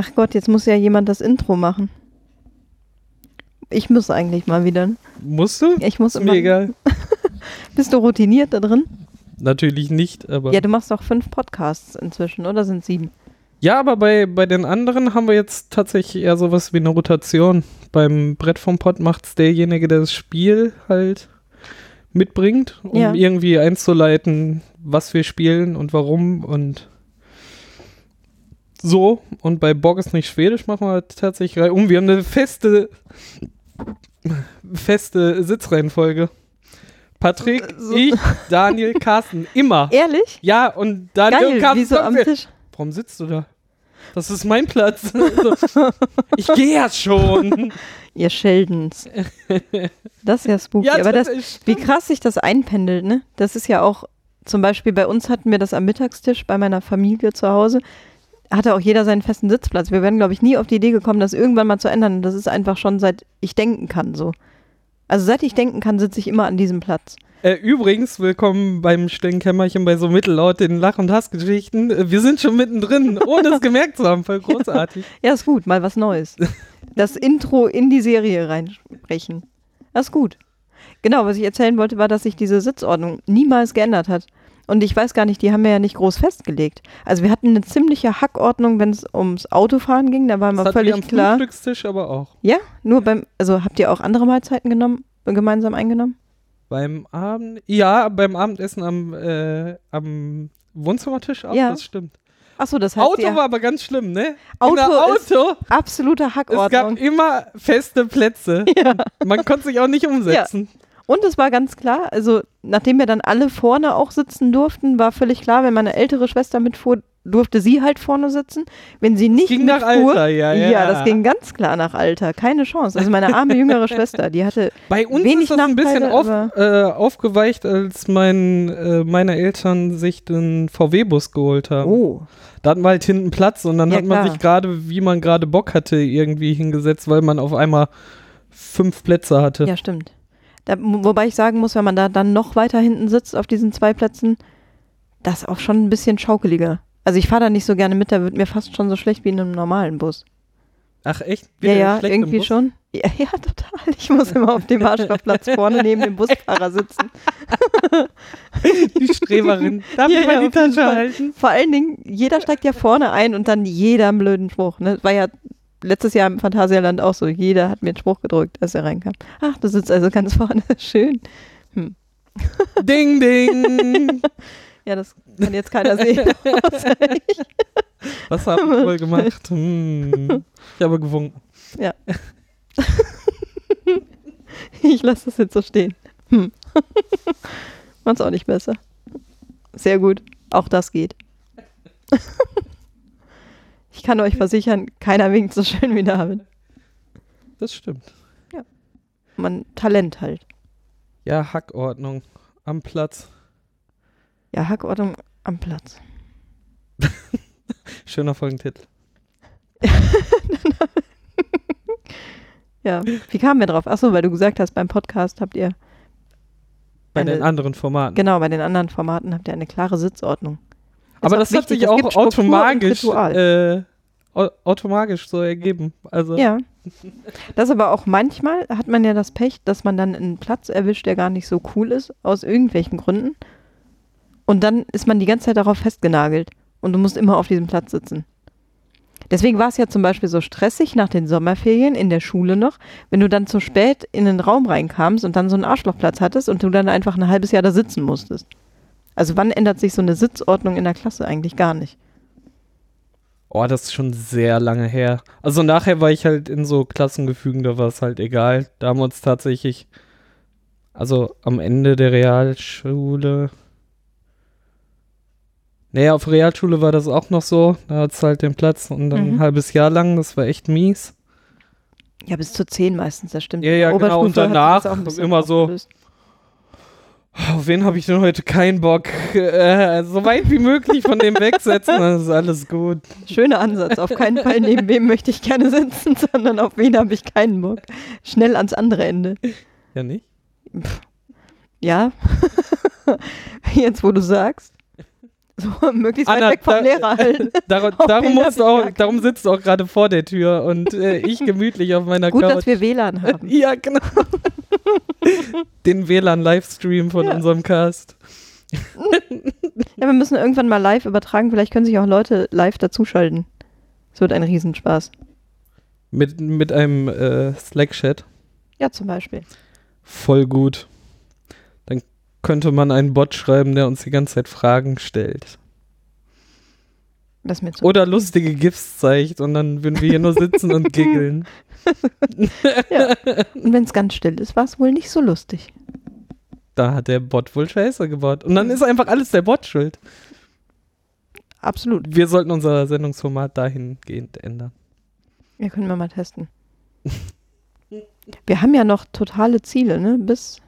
Ach Gott, jetzt muss ja jemand das Intro machen. Ich muss eigentlich mal wieder. Musst du? Ich muss Ist immer. mir egal. Bist du routiniert da drin? Natürlich nicht, aber. Ja, du machst doch fünf Podcasts inzwischen, oder sind sieben? Ja, aber bei, bei den anderen haben wir jetzt tatsächlich eher sowas wie eine Rotation. Beim Brett vom Pott macht es derjenige, der das Spiel halt mitbringt, um Ja. irgendwie einzuleiten, was wir spielen und warum und so. Und bei Borg ist nicht Schwedisch machen wir halt tatsächlich um. Wir haben eine feste, feste Sitzreihenfolge. Patrick, So. ich, Daniel, Carsten, immer. Ehrlich? Ja, und Daniel und Geil, Carsten wie so kommen am Tisch. Warum sitzt du da? Das ist mein Platz. Ich gehe ja schon. Ihr Sheldons. Das ist ja spooky. Ja, Aber das, wie krass sich das einpendelt, ne? Das ist ja auch, zum Beispiel bei uns hatten wir das am Mittagstisch bei meiner Familie zu Hause. Hatte auch jeder seinen festen Sitzplatz. Wir wären, glaube ich, nie auf die Idee gekommen, das irgendwann mal zu ändern. Das ist einfach schon seit ich denken kann so. Also seit ich denken kann, sitze ich immer an diesem Platz. Äh, übrigens, willkommen beim stillen Kämmerchen bei so mittellaut den Lach- und Hassgeschichten. Äh, Wir sind schon mittendrin, ohne es gemerkt zu haben. Voll großartig. Ja, ist gut, mal was Neues. Das Intro in die Serie reinsprechen. Das ist gut. Genau, was ich erzählen wollte, war, dass sich diese Sitzordnung niemals geändert hat. Und ich weiß gar nicht, die haben wir ja nicht groß festgelegt. Also wir hatten eine ziemliche Hackordnung, wenn es ums Autofahren ging, da war Das wir völlig am klar. Frühstückstisch aber auch. Ja, nur beim, also habt ihr auch andere Mahlzeiten genommen, gemeinsam eingenommen? Beim Abend, ja, beim Abendessen am, äh, am Wohnzimmertisch auch, Ja. das stimmt. Achso, das heißt, Auto war aber ganz schlimm, ne? Auto Auto, absolute es gab Hackordnung. immer feste Plätze. Ja. Man konnte sich auch nicht umsetzen. Und es war ganz klar, also nachdem wir dann alle vorne auch sitzen durften, war völlig klar, wenn meine ältere Schwester mitfuhr, durfte sie halt vorne sitzen. Wenn sie nicht ging nach mitfuhr, Alter, ja, ja. das ging ganz klar nach Alter, keine Chance. Also meine arme jüngere Schwester, die hatte Bei uns Wenig ist das ein bisschen Nachteile, auf, äh, aufgeweicht, als mein, äh, meine Eltern sich den VW-Bus geholt haben. oh, Da hatten wir halt hinten Platz und dann Ja, hat man klar. sich gerade, wie man gerade Bock hatte, irgendwie hingesetzt, weil man auf einmal fünf Plätze hatte. ja stimmt. Da, wobei ich sagen muss, wenn man da dann noch weiter hinten sitzt auf diesen zwei Plätzen, das ist auch schon ein bisschen schaukeliger. Also ich fahre da nicht so gerne mit, da wird mir fast schon so schlecht wie in einem normalen Bus. Ach echt? Ja, Wieder ja, im irgendwie schon. Ja, ja, total. Ich muss immer auf dem Arschlochplatz vorne neben dem Busfahrer sitzen. Die Streberin. Darf Ja, ich mal ja, die Tasche halten? Vor allen Dingen, jeder steigt ja vorne ein und dann jeder einen blöden Spruch. Ne? War ja letztes Jahr im Phantasialand auch so. Jeder hat mir einen Spruch gedrückt, als er reinkam. Ach, du sitzt also ganz vorne. Schön. Ding, ding. Ja, das kann jetzt keiner sehen. Was habt ihr wohl gemacht? Hm. Ich habe gewunken. ich lasse das jetzt so stehen. Hm. Macht's auch nicht besser. Sehr gut. Auch das geht. Ich kann euch versichern, keiner winkt so schön wie David. Das stimmt. Man Talent halt. Ja, Hackordnung. Am Platz. Ja, Hackordnung am Platz. Schöner Folgentitel. Ja, wie kamen wir drauf? Achso, weil du gesagt hast, beim Podcast habt ihr, Bei Eine- den anderen Formaten. genau, bei den anderen Formaten habt ihr eine klare Sitzordnung. Aber das hat wichtig, sich es auch automatisch, Ritual. äh, au- automatisch so ergeben. Also Ja. Das aber auch manchmal hat man ja das Pech, dass man dann einen Platz erwischt, der gar nicht so cool ist, aus irgendwelchen Gründen. Und dann ist man die ganze Zeit darauf festgenagelt und du musst immer auf diesem Platz sitzen. Deswegen war es ja zum Beispiel so stressig nach den Sommerferien in der Schule noch, wenn du dann zu spät in den Raum reinkamst und dann so einen Arschlochplatz hattest und du dann einfach ein halbes Jahr da sitzen musstest. Also wann ändert sich so eine Sitzordnung in der Klasse eigentlich gar nicht? Oh, das ist schon sehr lange her. Also nachher war ich halt in so Klassengefügen, da war es halt egal. Da haben wir uns tatsächlich, also am Ende der Realschule. Naja, auf Realschule war das auch noch so. Da hat es halt den Platz und dann Mhm. ein halbes Jahr lang, das war echt mies. Ja, bis zu zehn meistens, das stimmt. Ja, ja, genau, und danach immer so-. Auf wen habe ich denn heute keinen Bock? Äh, so weit wie möglich von dem wegsetzen, dann ist alles gut. Schöner Ansatz. Auf keinen Fall neben wem möchte ich gerne sitzen, sondern auf wen habe ich keinen Bock. Schnell ans andere Ende. Ja, nicht? Ja. Jetzt, wo du sagst. So möglichst Anna, weit weg vom da- Lehrer halt. Darum, Auf darum, musst du auch, darum sitzt du auch gerade vor der Tür und äh, ich gemütlich auf meiner Gut, Couch. dass wir WLAN haben. ja, genau. Den WLAN-Livestream von Ja. unserem Cast. Ja, wir müssen irgendwann mal live übertragen. Vielleicht können sich auch Leute live dazuschalten. Es wird ein Riesenspaß. Mit, mit einem äh, Slack-Chat. Ja, zum Beispiel. Voll gut. Könnte man einen Bot schreiben, der uns die ganze Zeit Fragen stellt. Zu. Oder lustige GIFs zeigt und dann würden wir hier nur sitzen und giggeln. Ja. Und wenn es ganz still ist, war es wohl nicht so lustig. Da hat der Bot wohl Scheiße gebaut. Und dann ist einfach alles der Bot schuld. Absolut. Wir sollten unser Sendungsformat dahingehend ändern. Ja, können wir mal testen. Wir haben ja noch totale Ziele, ne? Bis.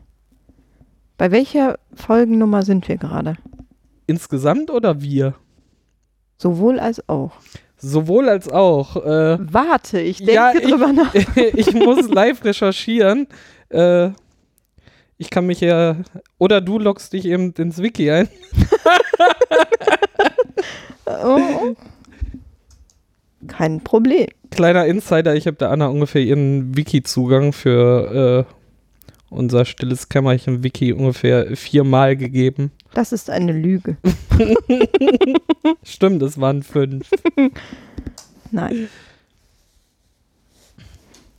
Bei welcher Folgennummer sind wir gerade? Insgesamt oder wir? Sowohl als auch. Sowohl als auch. Äh, Warte, ich denke Ja, ich- drüber nach. ich muss live recherchieren. Äh, ich kann mich ja. Oder du loggst dich eben ins Wiki ein. Oh. Kein Problem. Kleiner Insider, ich habe der Anna ungefähr ihren Wiki-Zugang für äh, unser stilles Kämmerchen-Wiki ungefähr viermal gegeben. Das ist eine Lüge. Stimmt, es waren fünf. Nein.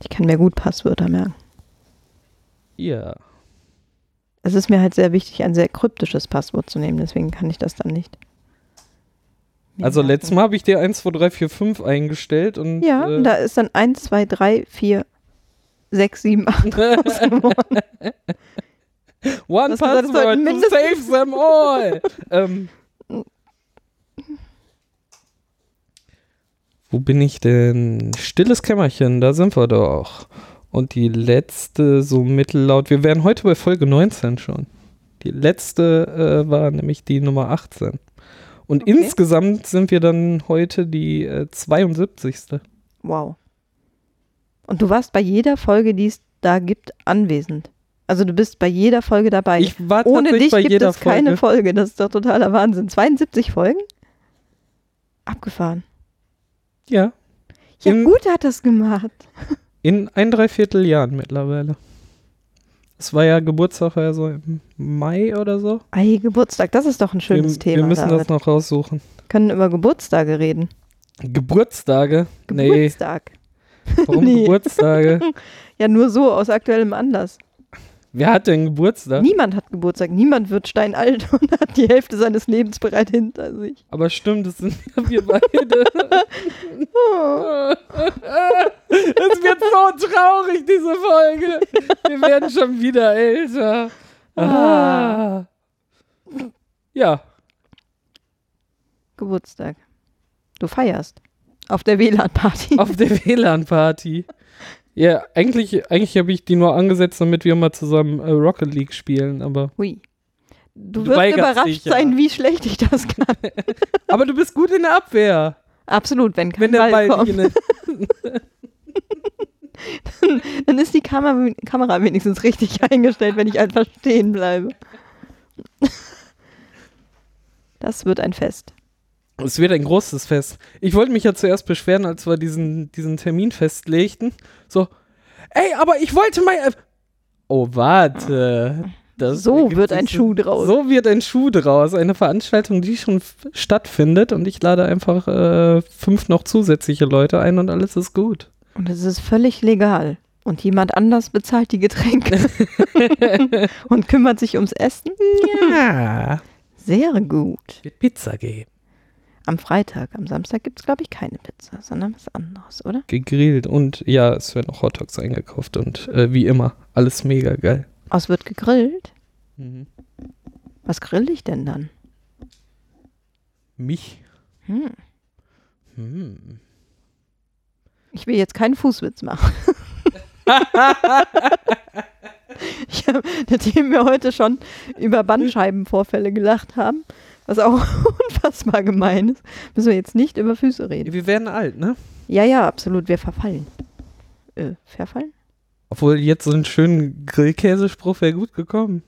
Ich kann mir gut Passwörter merken. Ja. Es ist mir halt sehr wichtig, ein sehr kryptisches Passwort zu nehmen, deswegen kann ich das dann nicht. Also merken. letztes Mal habe ich dir 1, 2, 3, 4, 5 eingestellt und Ja, äh, und da ist dann 1, 2, 3, 4, 6, 7, 8 raus geworden. One Das Password sollten to save them all. ähm, wo bin ich denn? Stilles Kämmerchen, da sind wir doch. Und die letzte, so mittellaut, wir wären heute bei Folge 19 schon. Die letzte äh, war nämlich die Nummer 18. Und Okay. insgesamt sind wir dann heute die äh, 72. Wow. Und du warst bei jeder Folge, die es da gibt, anwesend. Also du bist bei jeder Folge dabei. Ich war Ohne dich gibt es keine Folge. Folge. Das ist doch totaler Wahnsinn. 72 Folgen? Abgefahren. Ja, Ja, In- gut hat das gemacht. in ein Dreivierteljahren mittlerweile. Es war ja Geburtstag ja so im Mai oder so. Ei, Geburtstag, das ist doch ein schönes wir, Thema. wir müssen das David. noch raussuchen. können über Geburtstage reden. Geburtstage? Nee, Geburtstag. Warum Nee. Geburtstage? Ja, nur so aus aktuellem Anlass. Wer hat denn Geburtstag? Niemand hat Geburtstag. Niemand wird steinalt und hat die Hälfte seines Lebens bereit hinter sich. Aber stimmt, das sind ja wir beide. Oh. Es wird so traurig, diese Folge. Wir werden schon wieder älter. Ah. Ja, Geburtstag. Du feierst. Auf der WLAN-Party. auf der WLAN-Party. Ja, eigentlich, eigentlich habe ich die nur angesetzt, damit wir mal zusammen äh, Rocket League spielen, aber. Hui. Du Du wirst überrascht dich, ja. sein, wie schlecht ich das kann. Aber du bist gut in der Abwehr. Absolut, wenn kein Wenn der Ball, Ball kommt, der dann ist die Kamera, Kamera wenigstens richtig eingestellt, wenn ich einfach stehen bleibe. Das wird ein Fest. Es wird ein großes Fest. Ich wollte mich ja zuerst beschweren, als wir diesen, diesen Termin festlegten. So, ey, aber ich wollte mal. äh, Oh, warte. Das So wird ein Schuh draus. So wird ein Schuh draus. Eine Veranstaltung, die schon stattfindet und ich lade einfach äh, fünf noch zusätzliche Leute ein und alles ist gut. Und es ist völlig legal. Und jemand anders bezahlt die Getränke und kümmert sich ums Essen. Ja. Sehr gut. Wird Pizza geben. Am Freitag, am Samstag gibt es, glaube ich, keine Pizza, sondern was anderes, oder? Gegrillt und ja, es werden auch Hotdogs eingekauft und äh, wie immer, alles mega geil. Oh, es wird gegrillt. Mhm. Was grill ich denn dann? Mich. Hm. Hm. Ich will jetzt keinen Fußwitz machen. ich hab, nachdem wir heute schon über Bandscheibenvorfälle gelacht haben, was auch unfassbar gemein ist, müssen wir jetzt nicht über Füße reden. Wir werden alt, ne? Ja, ja, absolut, wir verfallen. Äh, verfallen? Obwohl jetzt so einen schönen Grillkäsespruch wäre gut gekommen.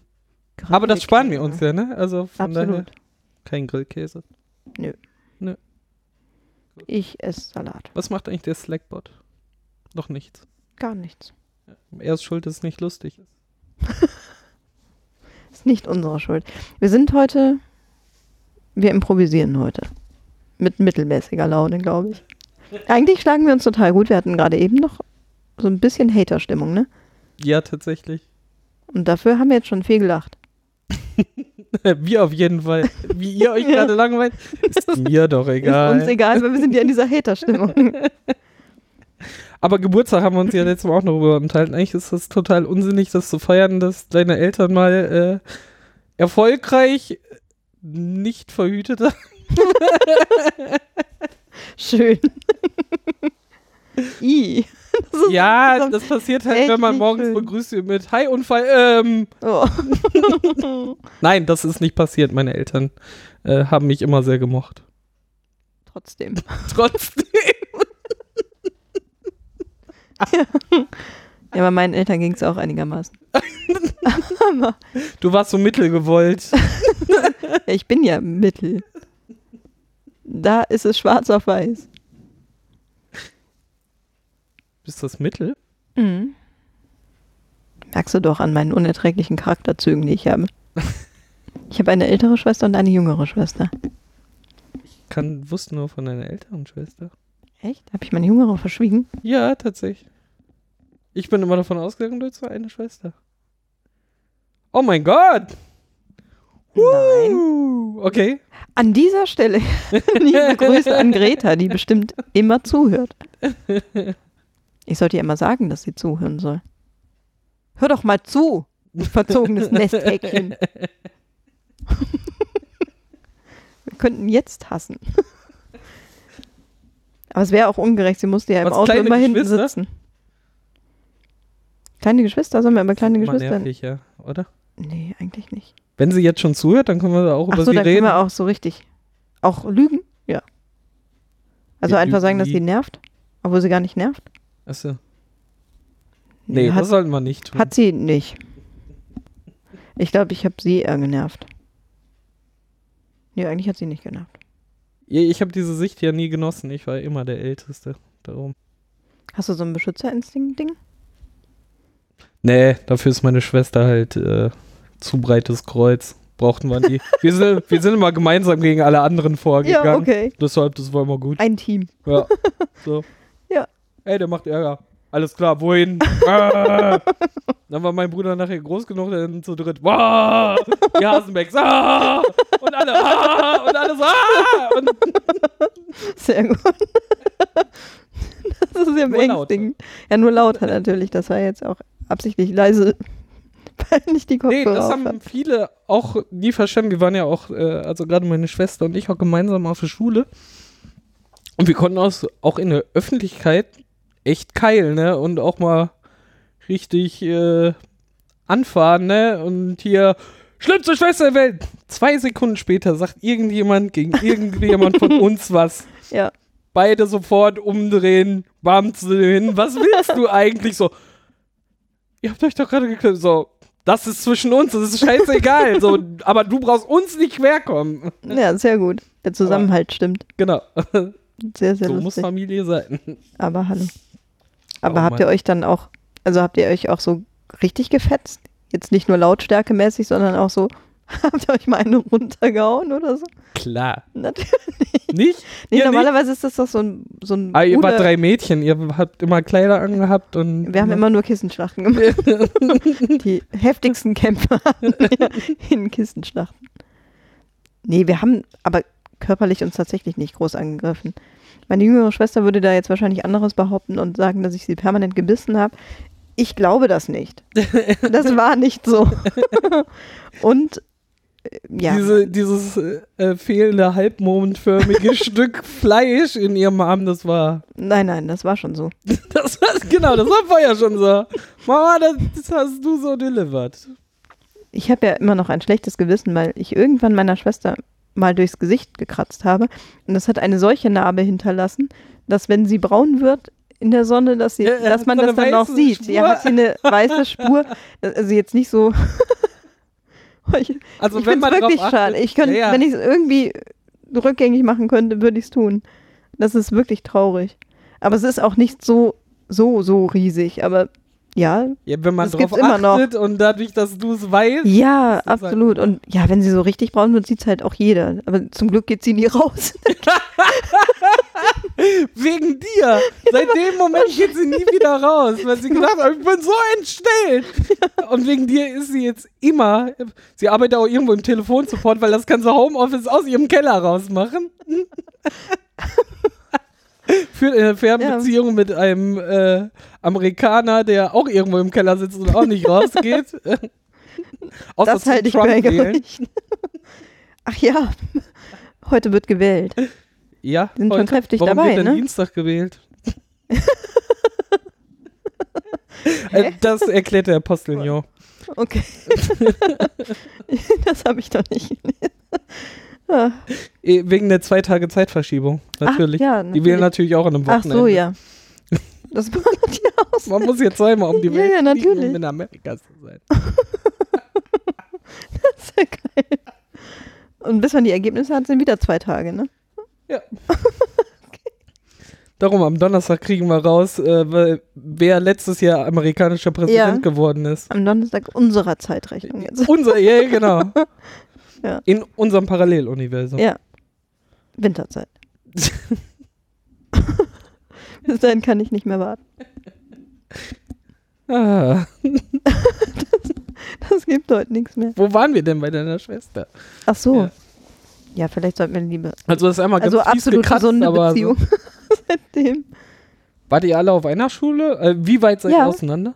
Aber das sparen wir uns ja, ne? Also von daher Absolut. kein Grillkäse. Ich esse Salat. Was macht eigentlich der Slackbot? Noch nichts. Gar nichts. Er ist schuld, dass es nicht lustig ist. Ist nicht unsere Schuld. Wir sind heute, wir improvisieren heute. Mit mittelmäßiger Laune, glaube ich. Eigentlich schlagen wir uns total gut. Wir hatten gerade eben noch so ein bisschen Hater-Stimmung, ne? Ja, tatsächlich. Und dafür haben wir jetzt schon viel gelacht. Wir auf jeden Fall. Wie ihr euch Ja. gerade langweilt, ist mir doch egal. Ist uns egal, weil wir sind ja in dieser Hater-Stimmung. Aber Geburtstag haben wir uns ja letztes Mal auch noch darüber unterhalten. Eigentlich ist das total unsinnig, das zu feiern, dass deine Eltern mal äh, erfolgreich nicht verhütet haben. Schön. I. Das Ja, das passiert halt, wenn man morgens schön. begrüßt wird mit Hi Unfall. Ähm, Oh. nein, das ist nicht passiert. Meine Eltern äh, haben mich immer sehr gemocht. Trotzdem. Trotzdem. Ja, bei meinen Eltern ging es auch einigermaßen. Du warst so mittelgewollt. ich bin ja Mittel. Da ist es schwarz auf weiß. Bist das Mittel? Mhm. Merkst du doch an meinen unerträglichen Charakterzügen, die ich habe. Ich habe eine ältere Schwester und eine jüngere Schwester. Kann, wusste nur von deiner älteren Schwester. Echt? Habe ich meine jüngere verschwiegen? Ja, tatsächlich. Ich bin immer davon ausgegangen, du hättest nur eine Schwester. Oh mein Gott! Nein. Okay. An dieser Stelle liebe Grüße an Greta, die bestimmt immer zuhört. Ich sollte ihr immer sagen, dass sie zuhören soll. Hör doch mal zu, verzogenes Nesthäkchen. Wir könnten jetzt hassen. Aber es wäre auch ungerecht, sie musste ja im Was, Auto immer hinten sitzen. Kleine Geschwister? Sollen wir über kleine Immer Geschwister? nervig, ja, oder? Nee, eigentlich nicht. Wenn sie jetzt schon zuhört, dann können wir da auch Ach über so, sie dann können reden. wir auch so richtig. Auch lügen? Ja. Also Wir einfach sagen, dass sie nervt, obwohl sie gar nicht nervt? Achso. Nee, hat, das sollten wir nicht tun. hat sie nicht. Ich glaube, ich habe sie eher genervt. Nee, eigentlich hat sie nicht genervt. Ja, Ich habe diese Sicht ja nie genossen. Ich war immer der Älteste. Darum. Hast du so ein Beschützerinstinkt-Ding? Nee, dafür ist meine Schwester halt äh, zu breites Kreuz. Brauchten wir nie. wir, sind, wir sind immer gemeinsam gegen alle anderen vorgegangen. Ja, okay. Deshalb, das war immer gut. Ein Team. Ja. So. Ja. Ey, der macht Ärger. Alles klar, wohin? ah! Dann war mein Bruder nachher groß genug, dann zu dritt. Wow! Die Hasenbecks. Ah! Und alle. Ah! Und alle so. Ah! Und Sehr gut. das ist ja beängstigend. Ja, nur lauter natürlich. Das war jetzt auch absichtlich leise, nicht die Nee, Kopfhörer das auf haben hab. viele auch nie verstanden. Wir waren ja auch, äh, also gerade meine Schwester und ich, auch gemeinsam auf der Schule. Und wir konnten aus, auch in der Öffentlichkeit echt keilen, ne? Und auch mal richtig äh, anfahren, ne? Und hier, schlimmste Schwester der Welt. Zwei Sekunden später sagt irgendjemand gegen irgendjemand von uns was. Ja. Beide sofort umdrehen, bam zu hin. Was willst du eigentlich so? Ihr habt euch doch gerade geklärt. So, das ist zwischen uns, das ist scheißegal. so, aber du brauchst uns nicht querkommen. ja, sehr gut. Der Zusammenhalt stimmt. Genau. Sehr, sehr so muss lustig. Familie sein. Aber hallo. Aber Oh habt ihr euch dann auch, also habt ihr euch auch so richtig gefetzt? Jetzt nicht nur lautstärkemäßig, sondern auch so, habt ihr euch mal eine runtergehauen oder so? Klar. Natürlich. Nicht? Nee, Ihr normalerweise ist das doch so ein, so ein Ah, ihr wart drei Mädchen, ihr habt immer Kleider angehabt und. Wir haben immer nur Kissenschlachten gemacht. Die heftigsten Kämpfe hatten wir in Kissenschlachten. Nee, wir haben aber körperlich uns tatsächlich nicht groß angegriffen. Meine jüngere Schwester würde da jetzt wahrscheinlich anderes behaupten und sagen, dass ich sie permanent gebissen habe. Ich glaube das nicht. Das war nicht so. Und ja, Diese, dieses äh, äh, fehlende halbmondförmige Stück Fleisch in ihrem Arm, das war. nein, nein, das war schon so. Das war genau, das war vorher schon so. Mama, das, das hast du so delivered. Ich habe ja immer noch ein schlechtes Gewissen, weil ich irgendwann meiner Schwester mal durchs Gesicht gekratzt habe. Und das hat eine solche Narbe hinterlassen, dass wenn sie braun wird in der Sonne, dass, sie, Ja, ja, dass man so das dann auch sieht. Spur. Ja, hat sie eine weiße Spur. Also jetzt nicht so. ich Also ich wenn man wirklich drauf schade. achtet- Ich könnte, Ja, ja. wenn ich es irgendwie rückgängig machen könnte, würde ich es tun. Das ist wirklich traurig. Aber es ist auch nicht so, so, so riesig. Aber ja, Ja, wenn man Das drauf immer noch. achtet und dadurch, dass du es weißt. ja, ist halt absolut. Und ja, wenn sie so richtig braun wird, sieht es halt auch jeder. Aber zum Glück geht sie nie raus. Wegen dir. Seit dem Moment geht sie nie wieder raus, weil sie gedacht hat, ich bin so entstellt. Und wegen dir ist sie jetzt immer, sie arbeitet auch irgendwo im Telefonsupport, weil das kann sie Homeoffice aus ihrem Keller rausmachen. Führt eine Fernbeziehung mit einem äh, Amerikaner, der auch irgendwo im Keller sitzt und auch nicht rausgeht. Außer das halte ich ein wählen. Ach ja, heute wird gewählt. Ja, Sind schon heute. kräftig Warum dabei, wird ne? Dienstag gewählt? Äh, das erklärt der Postillon. Okay. das habe ich doch nicht. Ah, Eh, Wegen der zwei Tage Zeitverschiebung, natürlich. Ach, ja, Die wählen natürlich auch an einem Ach Wochenende. so, ja. Das war die aus. Man muss jetzt zweimal um die Ja, Welt ja, fliegen, natürlich. um in Amerika zu sein. Sehr geil. Und bis man die Ergebnisse hat, sind wieder zwei Tage, ne? Darum, am Donnerstag kriegen wir raus, äh, wer letztes Jahr amerikanischer Präsident Ja. geworden ist. Am Donnerstag unserer Zeitrechnung jetzt. Unser, ja, ja, genau. Ja. In unserem Paralleluniversum. Ja. Winterzeit. bis dahin kann ich nicht mehr warten. Ah, Das gibt heute nichts mehr. wo waren wir denn bei deiner Schwester? Ach so. Ja. Ja, vielleicht sollten wir lieber. Also das ist einmal ganz Also absolut gekratzt, gesunde Beziehung. Seitdem. So, wart ihr alle auf einer Schule? Äh, wie weit seid ihr Ja. auseinander?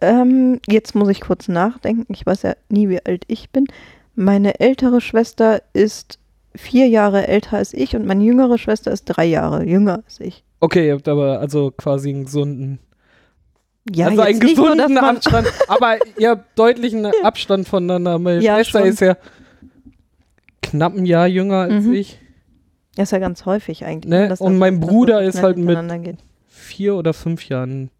Ähm, jetzt muss ich kurz nachdenken. Ich weiß ja nie, wie alt ich bin. Meine ältere Schwester ist vier Jahre älter als ich und meine jüngere Schwester ist drei Jahre jünger als ich. Okay, ihr habt aber also quasi einen gesunden Ja, also einen nur, gesunden man, Abstand, aber ihr habt deutlichen Abstand voneinander. Meine Ja, Schwester schon. ist ja knapp ein Jahr jünger als Mhm. ich. Das ist ja ganz häufig eigentlich. Ne? dass Und mein Bruder ist halt mit- Geht. Vier oder fünf Jahren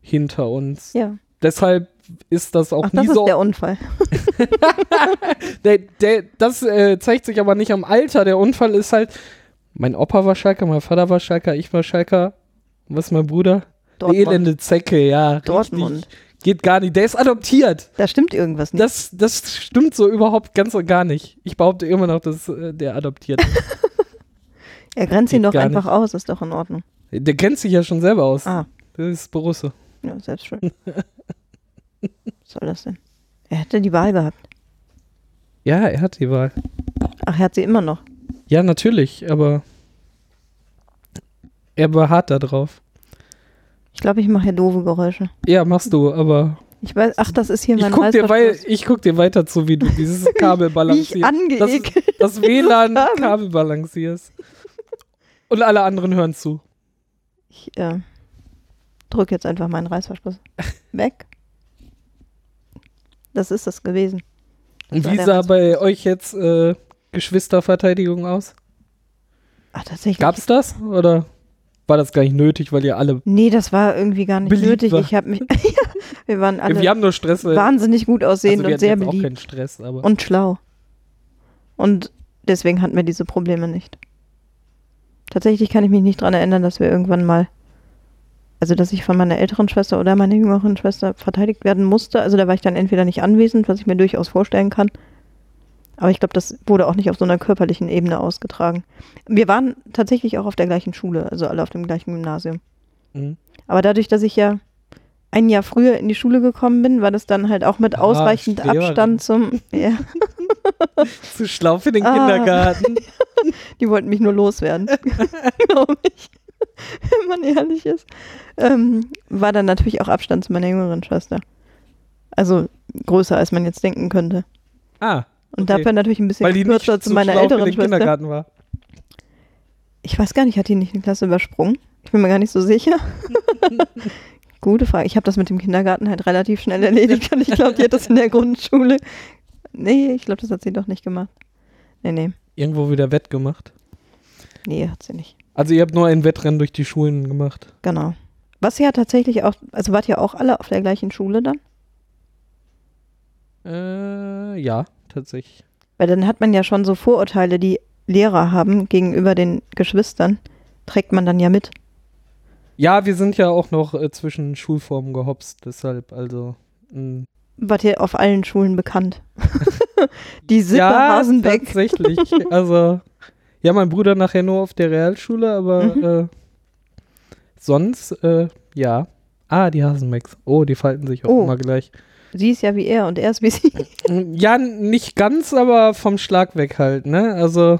hinter uns. Ja. Deshalb ist das auch Ach, nie das ist so. der Unfall. Der, der, das äh, zeigt sich aber nicht am Alter. Der Unfall ist halt, mein Opa war Schalker, mein Vater war Schalker, ich war Schalker. Was ist mein Bruder? Eine Dortmund. elende Zecke, ja. Dortmund. Richtig. Geht gar nicht. Der ist adoptiert. Da stimmt irgendwas nicht. Das, das stimmt so überhaupt ganz und gar nicht. Ich behaupte immer noch, dass äh, der adoptiert. ist. er grenzt ihn geht doch gar einfach aus, ist doch in Ordnung. der kennt sich ja schon selber aus. Ah, Das ist Borusse. Ja, selbst schön. Was soll das denn? Er hätte die Wahl gehabt. Ja, er hat die Wahl. Ach, er hat sie immer noch. Ja, natürlich, aber er beharrt da drauf. Ich glaube, ich mache hier doofe Geräusche. Ja, machst du, aber Ich weiß, ach, das ist hier ich mein guck, dir wei Reißverschluss. ich guck dir weiter zu, wie du dieses Kabel Wie ich balancierst. angeekelt. Das WLAN-Kabel balancierst. Und alle anderen hören zu. Ich äh, drücke jetzt einfach meinen Reißverschluss weg. Das ist es gewesen. Und wie sah bei euch jetzt äh, Geschwisterverteidigung aus? Ach, tatsächlich. Gab's das? Oder war das gar nicht nötig, weil ihr alle. Nee, das war irgendwie gar nicht Beliebt nötig. war. Ich habe mich. ja, wir waren alle wir haben nur Stress. wahnsinnig gut also aussehend wir und sehr jetzt auch beliebt. keinen Stress, aber. Und schlau. Und deswegen hatten wir diese Probleme nicht. Tatsächlich kann ich mich nicht daran erinnern, dass wir irgendwann mal, also dass ich von meiner älteren Schwester oder meiner jüngeren Schwester verteidigt werden musste. Also da war ich dann entweder nicht anwesend, was ich mir durchaus vorstellen kann. Aber ich glaube, das wurde auch nicht auf so einer körperlichen Ebene ausgetragen. Wir waren tatsächlich auch auf der gleichen Schule, also alle auf dem gleichen Gymnasium. Mhm. Aber dadurch, dass ich ja ein Jahr früher in die Schule gekommen bin, war das dann halt auch mit Ah, ausreichend Schwerin. Abstand zum. Ja, Zu schlau für den Ah. Kindergarten. die wollten mich nur loswerden, glaube ich. Wenn man ehrlich ist. Ähm, war dann natürlich auch Abstand zu meiner jüngeren Schwester. Also größer, als man jetzt denken könnte. Ah, Und Okay. dafür natürlich ein bisschen weil die nicht kürzer zu zu meiner älteren Schwester. Kindergarten war. Ich weiß gar nicht, hat die nicht eine Klasse übersprungen? Ich bin mir gar nicht so sicher. Gute Frage. Ich habe das mit dem Kindergarten halt relativ schnell erledigt und ich glaube, die hat das in der Grundschule. Nee, ich glaube, das hat sie doch nicht gemacht. Nee, nee. Irgendwo wieder wettgemacht. Nee, hat sie nicht. Also ihr habt nur ein Wettrennen durch die Schulen gemacht. Genau. Was ja tatsächlich auch, also wart ihr auch alle auf der gleichen Schule dann? Äh, ja, tatsächlich. Weil dann hat man ja schon so Vorurteile, die Lehrer haben gegenüber den Geschwistern, trägt man dann ja mit. Ja, wir sind ja auch noch äh, zwischen Schulformen gehopst, deshalb, also. mh. War hier auf allen Schulen bekannt. Die Sippe ja, Hasenbeck. tatsächlich. also, ja, mein Bruder nachher nur auf der Realschule, aber Mhm. äh, sonst, äh, ja. Ah, die Hasenbecks. Oh, die falten sich auch Oh. immer gleich. Sie ist ja wie er und er ist wie sie. Ja, nicht ganz, aber vom Schlag weg halt, ne? Also,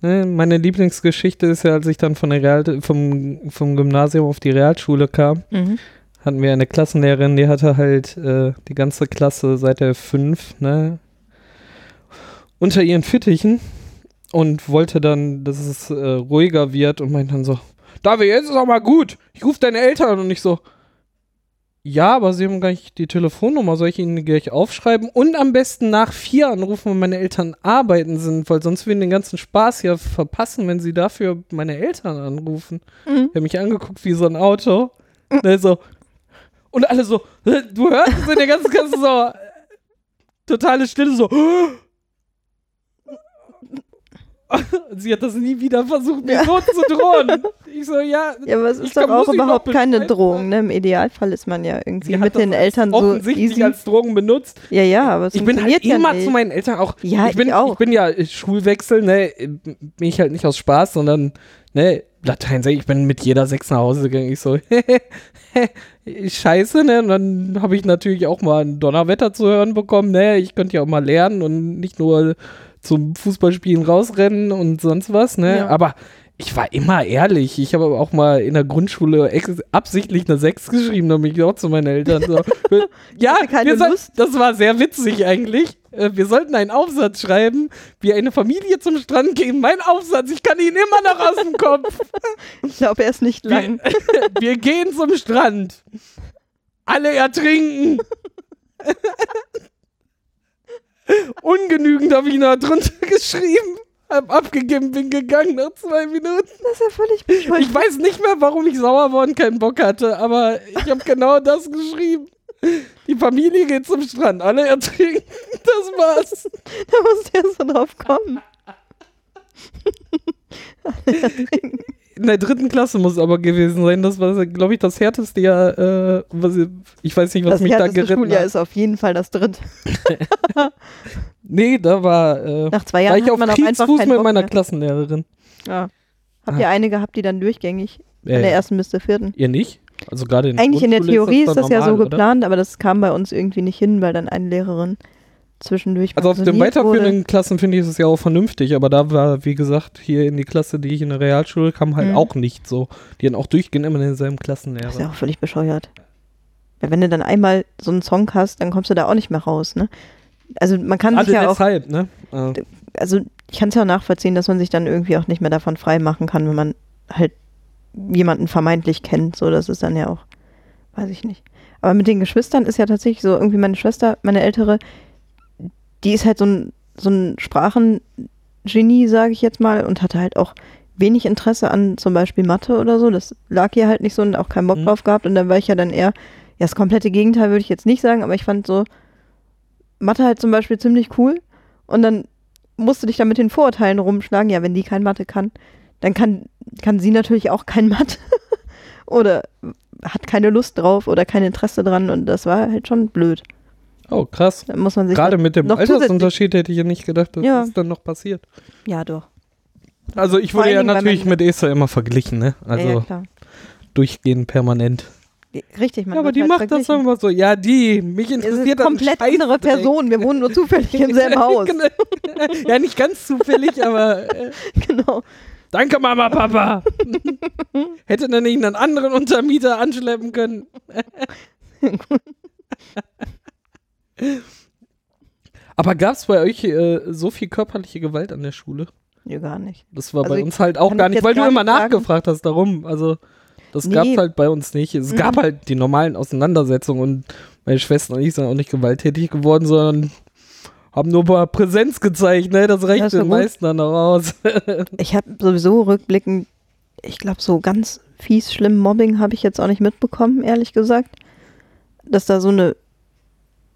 ne, meine Lieblingsgeschichte ist ja, als ich dann von der Real vom, vom Gymnasium auf die Realschule kam, Mhm. hatten wir eine Klassenlehrerin, die hatte halt äh, die ganze Klasse seit der 5, ne, unter ihren Fittichen und wollte dann, dass es äh, ruhiger wird und meint dann so, David, jetzt ist auch mal gut, ich rufe deine Eltern und ich so, ja, aber sie haben gar nicht die Telefonnummer, soll ich ihnen gleich aufschreiben und am besten nach vier anrufen, wenn meine Eltern arbeiten sind, weil sonst würden den ganzen Spaß ja verpassen, wenn sie dafür meine Eltern anrufen. Mhm. Der hat mich angeguckt wie so ein Auto. Ne, so. Und alle so, "Hä, du hörst es in der ganzen Klasse so, totale Stille, so. Sie hat das nie wieder versucht, mir so zu drohen. Ich so, ja. Ja, aber es Ich ist doch auch überhaupt keine Drohung. Ne? Im Idealfall ist man ja irgendwie mit den Eltern so offensichtlich easy. als Drogen benutzt. Ja, ja, aber es Ich bin halt ja immer nicht. zu meinen Eltern auch. Ja, ich bin, ich auch. bin ja äh, Schulwechsel, ne, bin ich halt nicht aus Spaß, sondern, ne, Latein, ich ich bin mit jeder Sechs nach Hause gegangen. Ich so, scheiße, ne, und dann habe ich natürlich auch mal ein Donnerwetter zu hören bekommen, ne, ich könnte ja auch mal lernen und nicht nur zum Fußballspielen rausrennen und sonst was, ne, Ja. aber ich war immer ehrlich. Ich habe auch mal in der Grundschule absichtlich eine 6 geschrieben, damit ich auch zu meinen Eltern so. ja, wir Lust? das war sehr witzig eigentlich. Äh, Wir sollten einen Aufsatz schreiben, wie eine Familie zum Strand gehen. Mein Aufsatz, ich kann ihn immer noch aus dem Kopf. Ich glaube, er ist nicht lang. Wir gehen zum Strand. Alle ertrinken. Ungenügend habe ich noch drunter geschrieben. Hab abgegeben, bin gegangen nach zwei Minuten. Das ist ja völlig bescheuert. Ich weiß nicht mehr, warum ich sauer war und keinen Bock hatte, aber ich habe genau das geschrieben. Die Familie geht zum Strand, alle ertrinken. Das war's. Da musst du erst so drauf kommen. In der dritten Klasse muss es aber gewesen sein. Das war, glaube ich, das härteste Jahr. Äh, was ich, weiß nicht, was Das mich da geritten Schuljahr hat. ist auf jeden Fall das dritte. Nee, da war, äh, Nach zwei war Jahren ich auf man Kriegsfuß mit meiner. Klassenlehrerin. Ja. Habt Ah. ihr eine gehabt, die dann durchgängig von der Äh, ersten bis zur vierten? ihr nicht? Also gerade in Eigentlich in der Theorie ist das, ja so normal, oder? geplant, aber das kam bei uns irgendwie nicht hin, weil dann eine Lehrerin zwischendurch Also auf den weiterführenden wurde. Klassen finde ich es ja auch vernünftig, aber da war, wie gesagt, hier in die Klasse, die ich in der Realschule kam, halt Mhm. auch nicht so. Die hatten auch durchgehend immer denselben Das ist Klassenlehrer. ja auch völlig bescheuert. Weil wenn du dann einmal so einen Song hast, dann kommst du da auch nicht mehr raus, ne? Also man kann Gerade sich ja auch, deshalb, ne? Äh, also ich kann es ja auch nachvollziehen, dass man sich dann irgendwie auch nicht mehr davon frei machen kann, wenn man halt jemanden vermeintlich kennt. So, das ist dann ja auch, weiß ich nicht. Aber mit den Geschwistern ist ja tatsächlich so, irgendwie meine Schwester, meine ältere, die ist halt so ein, so ein Sprachengenie, sage ich jetzt mal, und hatte halt auch wenig Interesse an zum Beispiel Mathe oder so. Das lag ihr halt nicht so und auch keinen Bock Mhm. drauf gehabt. Und dann war ich ja dann eher, ja, das komplette Gegenteil würde ich jetzt nicht sagen, aber ich fand so Mathe halt zum Beispiel ziemlich cool. Und dann musst du dich da mit den Vorurteilen rumschlagen. Ja, wenn die kein Mathe kann, dann kann, kann sie natürlich auch kein Mathe. oder hat keine Lust drauf oder kein Interesse dran. Und das war halt schon blöd. Oh, krass. Da muss man sich Gerade mit dem Altersunterschied hätte ich ja nicht gedacht, dass Ja. das dann noch passiert. Ja, doch. Also ich wurde ja Dingen, natürlich mit Esther immer verglichen, ne? Also ja, ja, klar. durchgehend permanent. Richtig, man ja, aber die halt macht das immer so. Ja, die, mich interessiert eine komplett das ein andere. Person. Wir wohnen nur zufällig im selben Haus. Genau. ja, nicht ganz zufällig, aber äh, genau. danke Mama, Papa. Hätte dann nicht einen anderen Untermieter anschleppen können. Aber gab es bei euch äh, so viel körperliche Gewalt an der Schule? Nee, gar nicht. Das war Also bei uns halt auch gar ich nicht, weil du gar immer nicht sagen. nachgefragt hast, darum. Also, das Nee. gab es halt bei uns nicht. Es Mhm. gab halt die normalen Auseinandersetzungen und meine Schwestern und ich sind auch nicht gewalttätig geworden, sondern haben nur mal Präsenz gezeigt, ne? Das reicht ja den meisten dann auch aus. Ich habe sowieso rückblickend, ich glaube, so ganz fies schlimm Mobbing habe ich jetzt auch nicht mitbekommen, ehrlich gesagt. Dass da so eine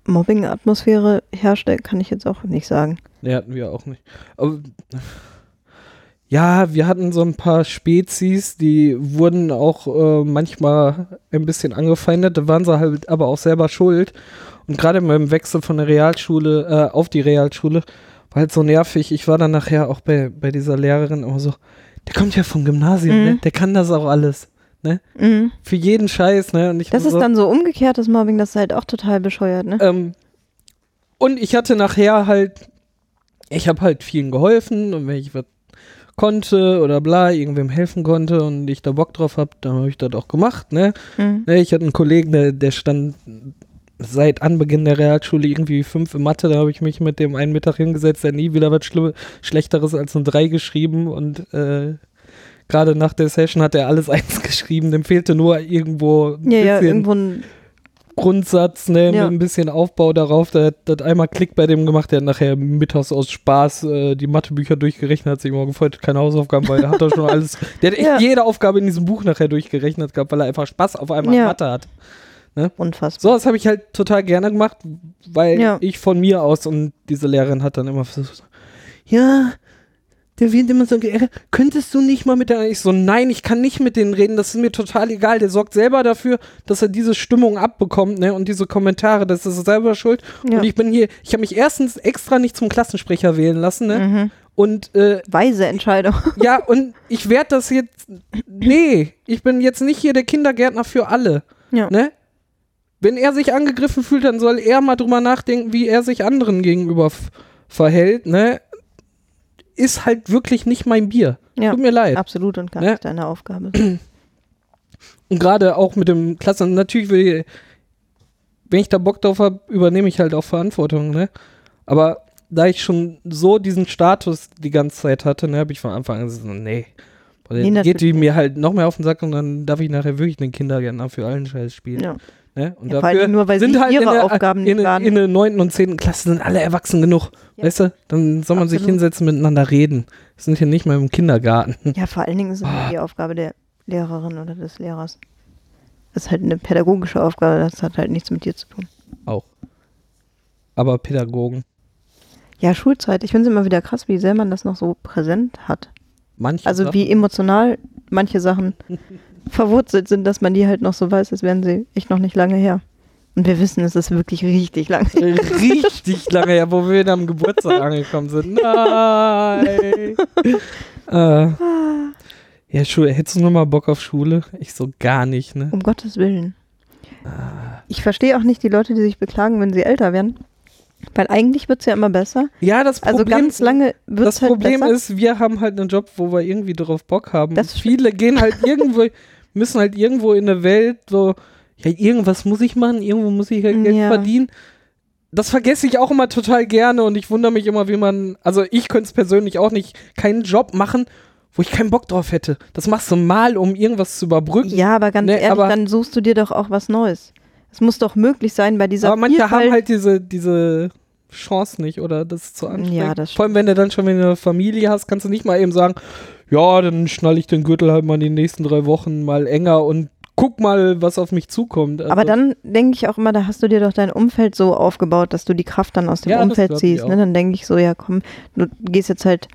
Mobbing-Atmosphäre herrscht, kann ich jetzt auch nicht sagen. ne, hatten wir auch nicht. Aber, ja, wir hatten so ein paar Spezies, die wurden auch äh, manchmal ein bisschen angefeindet, da waren sie halt aber auch selber schuld. Und gerade beim Wechsel von der Realschule äh, auf die Realschule war halt so nervig. Ich war dann nachher auch bei, bei dieser Lehrerin immer so, der kommt ja vom Gymnasium, Mhm. ne? der kann das auch alles. Ne? Mhm. Für jeden Scheiß, ne? Und ich Das ist so, dann so umgekehrtes Mobbing, das ist halt auch total bescheuert, ne? ähm, und ich hatte nachher halt, ich habe halt vielen geholfen und wenn ich was konnte oder bla, irgendwem helfen konnte und ich da Bock drauf habe, dann habe ich das auch gemacht, ne? Mhm. ne? Ich hatte einen Kollegen, der, der stand seit Anbeginn der Realschule irgendwie fünf in Mathe, da habe ich mich mit dem einen Mittag hingesetzt, der nie wieder was Schlimm Schlechteres als ein Drei geschrieben und äh, gerade nach der Session hat er alles eins geschrieben, dem fehlte nur irgendwo ein Ja, ja, bisschen irgendwo ein, Grundsatz, ne, Ja. mit ein bisschen Aufbau darauf. Der hat einmal Klick bei dem gemacht, der hat nachher mittags aus Spaß äh, die Mathebücher durchgerechnet, hat sich immer gefreut, keine Hausaufgaben, weil der hat doch schon alles. Der hat echt Ja. jede Aufgabe in diesem Buch nachher durchgerechnet gehabt, weil er einfach Spaß auf einmal Ja. an Mathe hat. unfassbar. So, das habe ich halt total gerne gemacht, weil Ja. ich von mir aus und diese Lehrerin hat dann immer versucht, ja, der wird immer so geärgert, könntest du nicht mal mit der, ich so, nein, ich kann nicht mit denen reden, das ist mir total egal, der sorgt selber dafür, dass er diese Stimmung abbekommt, ne, und diese Kommentare, das ist er selber schuld Ja. und ich bin hier, ich habe mich erstens extra nicht zum Klassensprecher wählen lassen, ne, Mhm. und äh, Weise Entscheidung. ja, und ich werde das jetzt, nee, ich bin jetzt nicht hier der Kindergärtner für alle. Ja. Ne? Wenn er sich angegriffen fühlt, dann soll er mal drüber nachdenken, wie er sich anderen gegenüber verhält, ne? Ist halt wirklich nicht mein Bier. Ja, Tut mir leid. absolut und gar Ne? nicht deine Aufgabe. Und gerade auch mit dem Klassen, natürlich will ich, wenn ich da Bock drauf habe, übernehme ich halt auch Verantwortung, ne? Aber da ich schon so diesen Status die ganze Zeit hatte, ne, habe ich von Anfang an gesagt, nee. Weil Nee, dann geht die mir halt noch mehr auf den Sack und dann darf ich nachher wirklich den Kindergärtner für allen Scheiß spielen. Ja. Ne? Und Ja, vor allem nur, weil sie ihre in der, Aufgaben nicht in, der- wahrnehmen. in der 9. und 10. Klasse sind alle erwachsen genug. Ja. Weißt du? Dann soll man sich hinsetzen, miteinander reden. Wir sind hier nicht mehr im Kindergarten. ja, vor allen Dingen ist es halt die Aufgabe der Lehrerin oder des Lehrers. Das ist halt eine pädagogische Aufgabe, das hat halt nichts mit dir zu tun. Auch. Aber Pädagogen, Ja, Schulzeit, ich finde es immer wieder krass, wie sehr man das noch so präsent hat. manche Also Sachen- wie emotional manche Sachen verwurzelt sind, dass man die halt noch so weiß, als wären sie echt noch nicht lange her. Und wir wissen, es ist wirklich richtig lange. richtig lange her, wo wir am Geburtstag angekommen sind. Nein. äh, ja, Schule. Hättest du noch mal Bock auf Schule? Ich so gar nicht, ne? Um Gottes Willen. Ah. Ich verstehe auch nicht die Leute, die sich beklagen, wenn sie älter werden. Weil eigentlich wird es ja immer besser. Ja, das Also Problem, ganz lange das halt Problem besser. ist, wir haben halt einen Job, wo wir irgendwie drauf Bock haben. Viele gehen halt irgendwo, müssen halt irgendwo in der Welt so, ja, irgendwas muss ich machen, irgendwo muss ich halt Geld Ja. verdienen. Das vergesse ich auch immer total gerne und ich wundere mich immer, wie man, also ich könnte es persönlich auch nicht, keinen Job machen, wo ich keinen Bock drauf hätte. Das machst du mal, um irgendwas zu überbrücken. Ja, aber ganz Nee, ehrlich, aber- dann suchst du dir doch auch was Neues. Es muss doch möglich sein, bei dieser Aber manche Vielfalt. haben halt diese, diese Chance nicht oder das ist zu anstrengend. Ja, das Vor allem, wenn du dann schon wieder eine Familie hast, kannst du nicht mal eben sagen, ja, dann schnall ich den Gürtel halt mal in den nächsten drei Wochen mal enger und guck mal, was auf mich zukommt. Also, aber dann denke ich auch immer, da hast du dir doch dein Umfeld so aufgebaut, dass du die Kraft dann aus dem Ja, Umfeld ziehst. Ne? Dann denke ich so, ja komm, du gehst jetzt halt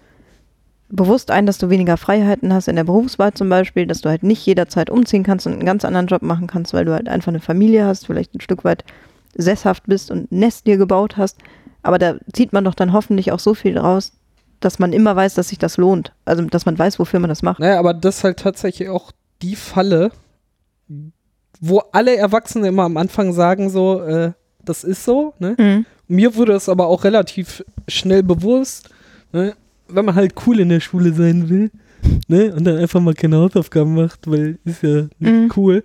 bewusst ein, dass du weniger Freiheiten hast in der Berufswahl zum Beispiel, dass du halt nicht jederzeit umziehen kannst und einen ganz anderen Job machen kannst, weil du halt einfach eine Familie hast, vielleicht ein Stück weit sesshaft bist und ein Nest dir gebaut hast. Aber da zieht man doch dann hoffentlich auch so viel raus, dass man immer weiß, dass sich das lohnt. Also, dass man weiß, wofür man das macht. Naja, aber das ist halt tatsächlich auch die Falle, wo alle Erwachsene immer am Anfang sagen so, äh, das ist so, ne? Mhm. Mir wurde es aber auch relativ schnell bewusst, ne? Wenn man halt cool in der Schule sein will, ne? Und dann einfach mal keine Hausaufgaben macht, weil ist ja nicht Mhm. cool.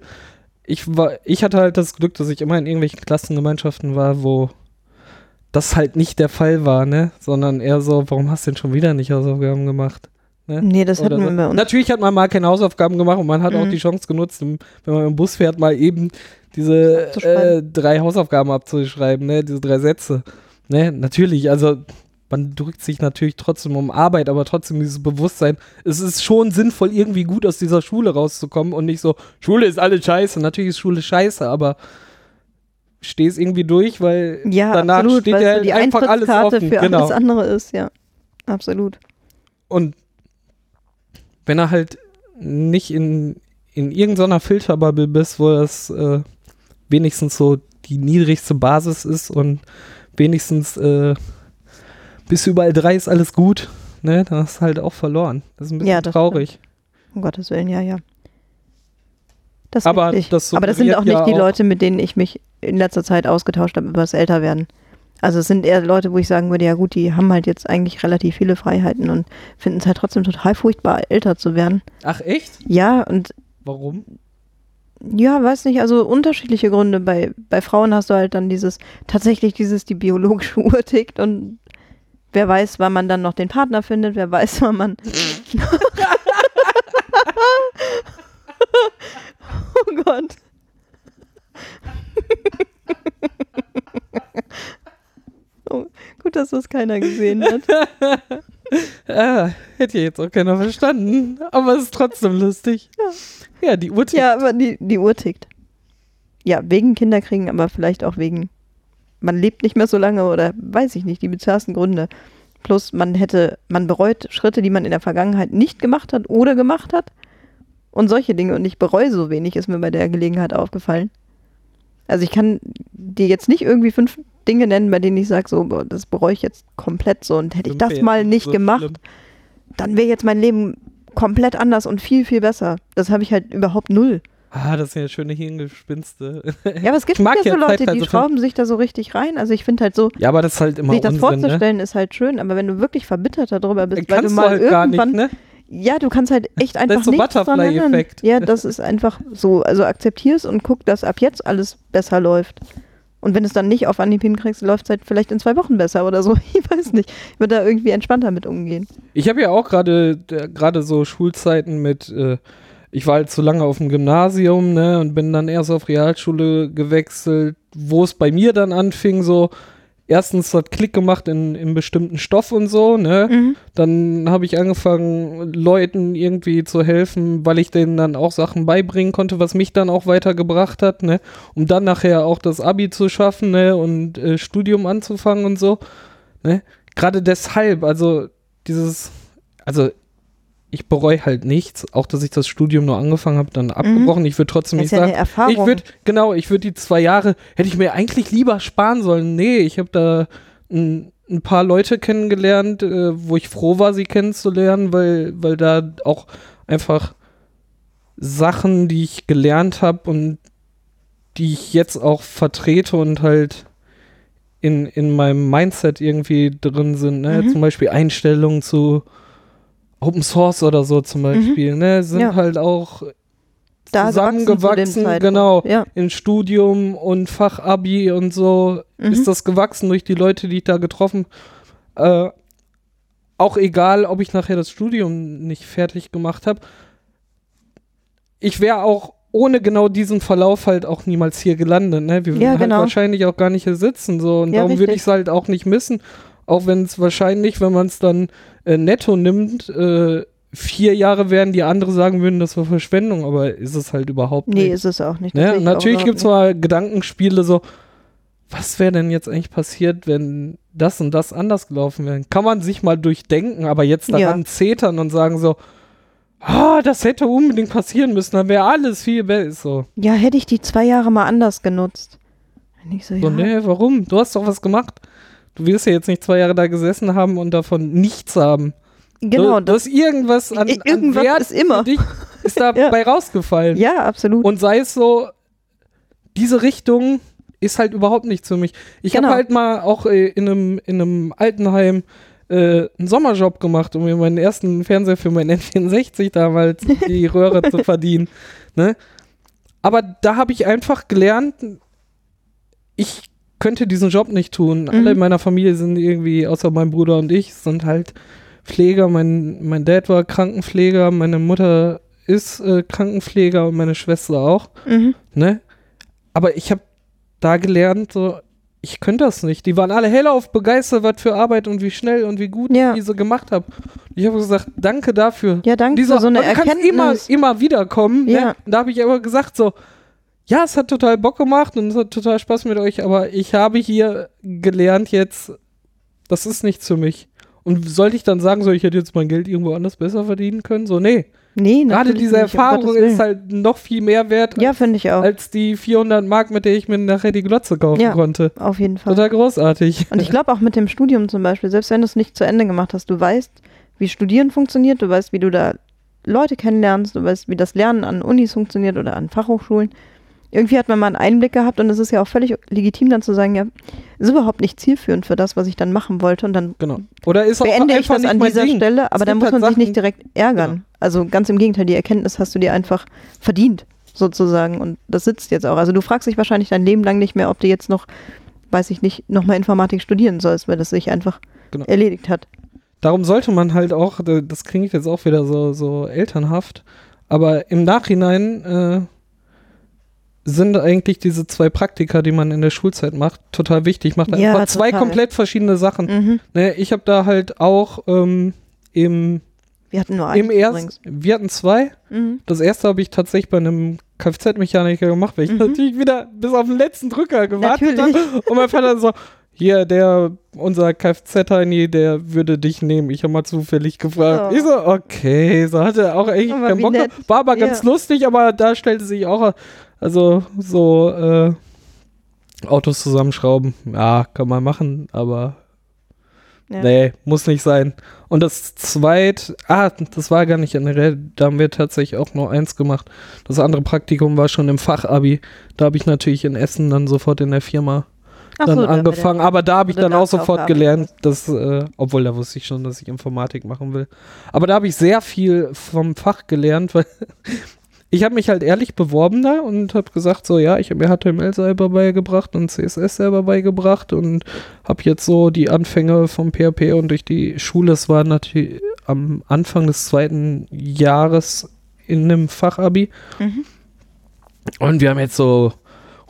Ich war, ich hatte halt das Glück, dass ich immer in irgendwelchen Klassengemeinschaften war, wo das halt nicht der Fall war, ne? Sondern eher so, warum hast du denn schon wieder nicht Hausaufgaben gemacht? Ne? Nee, das Oder hatten wir so. bei uns. Natürlich hat man mal keine Hausaufgaben gemacht und man hat auch Mhm. die Chance genutzt, wenn man im Bus fährt, mal eben diese äh, drei Hausaufgaben abzuschreiben, ne? diese drei Sätze. Ne? Natürlich, also man drückt sich natürlich trotzdem um Arbeit, aber trotzdem dieses Bewusstsein, es ist schon sinnvoll, irgendwie gut aus dieser Schule rauszukommen und nicht so, Schule ist alles scheiße. Natürlich ist Schule scheiße, aber steh es irgendwie durch, weil Ja, danach absolut, steht ja die einfach alles offen. für genau. alles andere ist, ja. Absolut. Und wenn er halt nicht in, in irgendeiner Filterbubble bist, wo das äh, wenigstens so die niedrigste Basis ist und wenigstens äh, bis überall drei ist alles gut, ne, dann hast du halt auch verloren. Das ist ein bisschen Ja, traurig. Um Gottes Willen, ja, ja. Das Aber das Aber das sind auch nicht die ja auch- Leute, mit denen ich mich in letzter Zeit ausgetauscht habe über das Älterwerden. Also es sind eher Leute, wo ich sagen würde, ja gut, die haben halt jetzt eigentlich relativ viele Freiheiten und finden es halt trotzdem total furchtbar, älter zu werden. Ach echt? Ja, und Warum? ja, weiß nicht, also unterschiedliche Gründe. Bei, bei Frauen hast du halt dann dieses, tatsächlich dieses, die biologische Uhr tickt und wer weiß, wann man dann noch den Partner findet, wer weiß, wann man. oh Gott. oh, gut, dass das keiner gesehen hat. Ah, hätte ja jetzt auch keiner verstanden, aber es ist trotzdem lustig. Ja, die Uhr tickt. Ja, aber die, die Uhr tickt. Ja, wegen Kinderkriegen, aber vielleicht auch wegen, man lebt nicht mehr so lange oder weiß ich nicht, die bizarrsten Gründe. Plus man hätte, man bereut Schritte, die man in der Vergangenheit nicht gemacht hat oder gemacht hat. Und solche Dinge. Und ich bereue so wenig, ist mir bei der Gelegenheit aufgefallen. Also ich kann dir jetzt nicht irgendwie fünf Dinge nennen, bei denen ich sage, so, das bereue ich jetzt komplett so. Und hätte ich das mal nicht so gemacht, schlimm. dann wäre jetzt mein Leben komplett anders und viel, viel besser. Das habe ich halt überhaupt null. Ah, das sind ja schöne Hirngespinste. Ja, aber es gibt ja so Leute, die zeitweise schrauben sich da so richtig rein. Also ich finde halt so, Ja, aber das ist halt immer sich das Unsinn, ne? vorzustellen, ist halt schön, aber wenn du wirklich verbittert darüber bist, weil du Kannst du mal halt gar nicht, irgendwann, ne? ja, du kannst halt echt einfach ist so. Butterfly-Effekt. Ja, das ist einfach so. Also akzeptier's und guck, dass ab jetzt alles besser läuft. Und wenn es dann nicht auf Anhieb hinkriegst, läuft es halt vielleicht in zwei Wochen besser oder so. Ich weiß nicht. Ich würde da irgendwie entspannter mit umgehen. Ich habe ja auch gerade äh, gerade so Schulzeiten mit, äh, ich war halt zu lange auf dem Gymnasium, ne, und bin dann erst auf Realschule gewechselt, wo es bei mir dann anfing, so erstens hat Klick gemacht in, in bestimmten Stoff und so, ne. Dann habe ich angefangen, Leuten irgendwie zu helfen, weil ich denen dann auch Sachen beibringen konnte, was mich dann auch weitergebracht hat, ne? Um dann nachher auch das Abi zu schaffen, ne? Und äh, Studium anzufangen und so, ne? Gerade deshalb, also dieses, also ich bereue halt nichts, auch dass ich das Studium nur angefangen habe, dann abgebrochen. Ich würde trotzdem nicht ja sagen, Erfahrung. ich würde, genau, ich würde die zwei Jahre, hätte ich mir eigentlich lieber sparen sollen. Nee, ich habe da ein, ein paar Leute kennengelernt, äh, wo ich froh war, sie kennenzulernen, weil, weil da auch einfach Sachen, die ich gelernt habe und die ich jetzt auch vertrete und halt in, in meinem Mindset irgendwie drin sind, ne? Mhm. Zum Beispiel Einstellungen zu Open Source oder so zum Beispiel, ne? Sind Mhm. Ja. halt auch Da zu zusammengewachsen, Zeitpunkt. genau, Ja. in Studium und Fachabi und so Mhm. ist das gewachsen durch die Leute, die ich da getroffen äh, Auch egal, ob ich nachher das Studium nicht fertig gemacht habe. Ich wäre auch ohne genau diesen Verlauf halt auch niemals hier gelandet. Ne? Wir Ja, würden halt genau. wahrscheinlich auch gar nicht hier sitzen. So. Und Ja, darum würde ich es halt auch nicht missen. Auch wenn es wahrscheinlich, wenn man es dann äh, netto nimmt, äh, vier Jahre wären, die andere sagen würden, das war Verschwendung, aber ist es halt überhaupt Nee, nicht. ist es auch nicht. Ne? natürlich gibt es mal Gedankenspiele so, was wäre denn jetzt eigentlich passiert, wenn das und das anders gelaufen wäre? Kann man sich mal durchdenken, aber jetzt daran Ja. zetern und sagen so, ah, das hätte unbedingt passieren müssen, dann wäre alles viel besser. So. Ja, hätte ich die zwei Jahre mal anders genutzt. Und ich so, ja. so nee, warum? Du hast doch was gemacht. Du wirst ja jetzt nicht zwei Jahre da gesessen haben und davon nichts haben. genau, du, du das, hast irgendwas an, irgendwas an Wert ist immer. ist dabei rausgefallen. ja, absolut. Und sei es so, diese Richtung ist halt überhaupt nichts für mich. Ich Genau. habe halt mal auch äh, in, einem, in einem Altenheim äh, einen Sommerjob gemacht, um mir meinen ersten Fernseher für mein N64 damals die Röhre zu verdienen. Ne? Aber da habe ich einfach gelernt, ich könnte diesen Job nicht tun. Mhm. Alle in meiner Familie sind irgendwie, außer mein Bruder und ich, sind halt Pfleger. Mein, mein Dad war Krankenpfleger, meine Mutter ist äh, Krankenpfleger und meine Schwester auch mhm. ne? Aber ich habe da gelernt, so, ich könnte das nicht. Die waren alle hellauf begeistert, was für Arbeit und wie schnell und wie gut Ja. ich diese gemacht habe. Ich habe gesagt, danke dafür. Ja, danke Dieser, für so eine kannst immer, Erkenntnis. immer wieder kommen. Ja. Ne? Da habe ich aber gesagt, so, ja, es hat total Bock gemacht und es hat total Spaß mit euch, aber ich habe hier gelernt jetzt, das ist nichts für mich. Und sollte ich dann sagen, so, ich hätte jetzt mein Geld irgendwo anders besser verdienen können? So, nee. Nee, Gerade diese nicht, Erfahrung ist halt noch viel mehr wert Ja, finde ich auch. als die 400 Mark, mit der ich mir nachher die Glotze kaufen Ja. konnte. Auf jeden Fall. Total großartig. Und ich glaube auch mit dem Studium zum Beispiel, selbst wenn du es nicht zu Ende gemacht hast, du weißt, wie Studieren funktioniert, du weißt, wie du da Leute kennenlernst, du weißt, wie das Lernen an Unis funktioniert oder an Fachhochschulen. Irgendwie hat man mal einen Einblick gehabt und es ist ja auch völlig legitim dann zu sagen, ja, ist überhaupt nicht zielführend für das, was ich dann machen wollte und dann Genau. Oder ist auch beende ich das an dieser Ding. Stelle, aber dann muss halt man sich Sachen- nicht direkt ärgern. Genau. Also ganz im Gegenteil, die Erkenntnis hast du dir einfach verdient, sozusagen. Und das sitzt jetzt auch. Also du fragst dich wahrscheinlich dein Leben lang nicht mehr, ob du jetzt noch, weiß ich nicht, nochmal Informatik studieren sollst, weil das sich einfach Genau. erledigt hat. Darum sollte man halt auch, da- das klingt jetzt auch wieder so, so elternhaft, aber im Nachhinein äh, sind eigentlich diese zwei Praktika, die man in der Schulzeit macht, total wichtig. Macht Ja, einfach zwei total. komplett verschiedene Sachen. Mhm. Ne, ich habe da halt auch ähm, im, Wir hatten nur im übrigens. wir hatten zwei. Mhm. Das erste habe ich tatsächlich bei einem Kfz-Mechaniker gemacht, weil ich Mhm. natürlich wieder bis auf den letzten Drücker gewartet habe. Und mein Vater so, hier, der, unser Kfz-Heini, der würde dich nehmen. Ich habe mal zufällig gefragt. Oh. Ich so, okay, so hatte auch eigentlich Aber keinen Bock. nett. War aber ganz Ja. lustig, aber da stellte sich auch, also so, äh, Autos zusammenschrauben, ja, kann man machen, aber Ja. Nee, muss nicht sein. Und das zweit, ah, das war gar nicht generell, da haben wir tatsächlich auch nur eins gemacht. Das andere Praktikum war schon im Fachabi. Da habe ich natürlich in Essen dann sofort in der Firma dann so, angefangen. Aber da habe ich du dann auch sofort gelernt, dass, äh, obwohl da wusste ich schon, dass ich Informatik machen will. Aber da habe ich sehr viel vom Fach gelernt, weil ich habe mich halt ehrlich beworben da und habe gesagt, so ja, ich habe mir HTML selber beigebracht und CSS selber beigebracht und habe jetzt so die Anfänge vom PHP und durch die Schule, es war natürlich am Anfang des zweiten Jahres in einem Fachabi Mhm. und wir haben jetzt so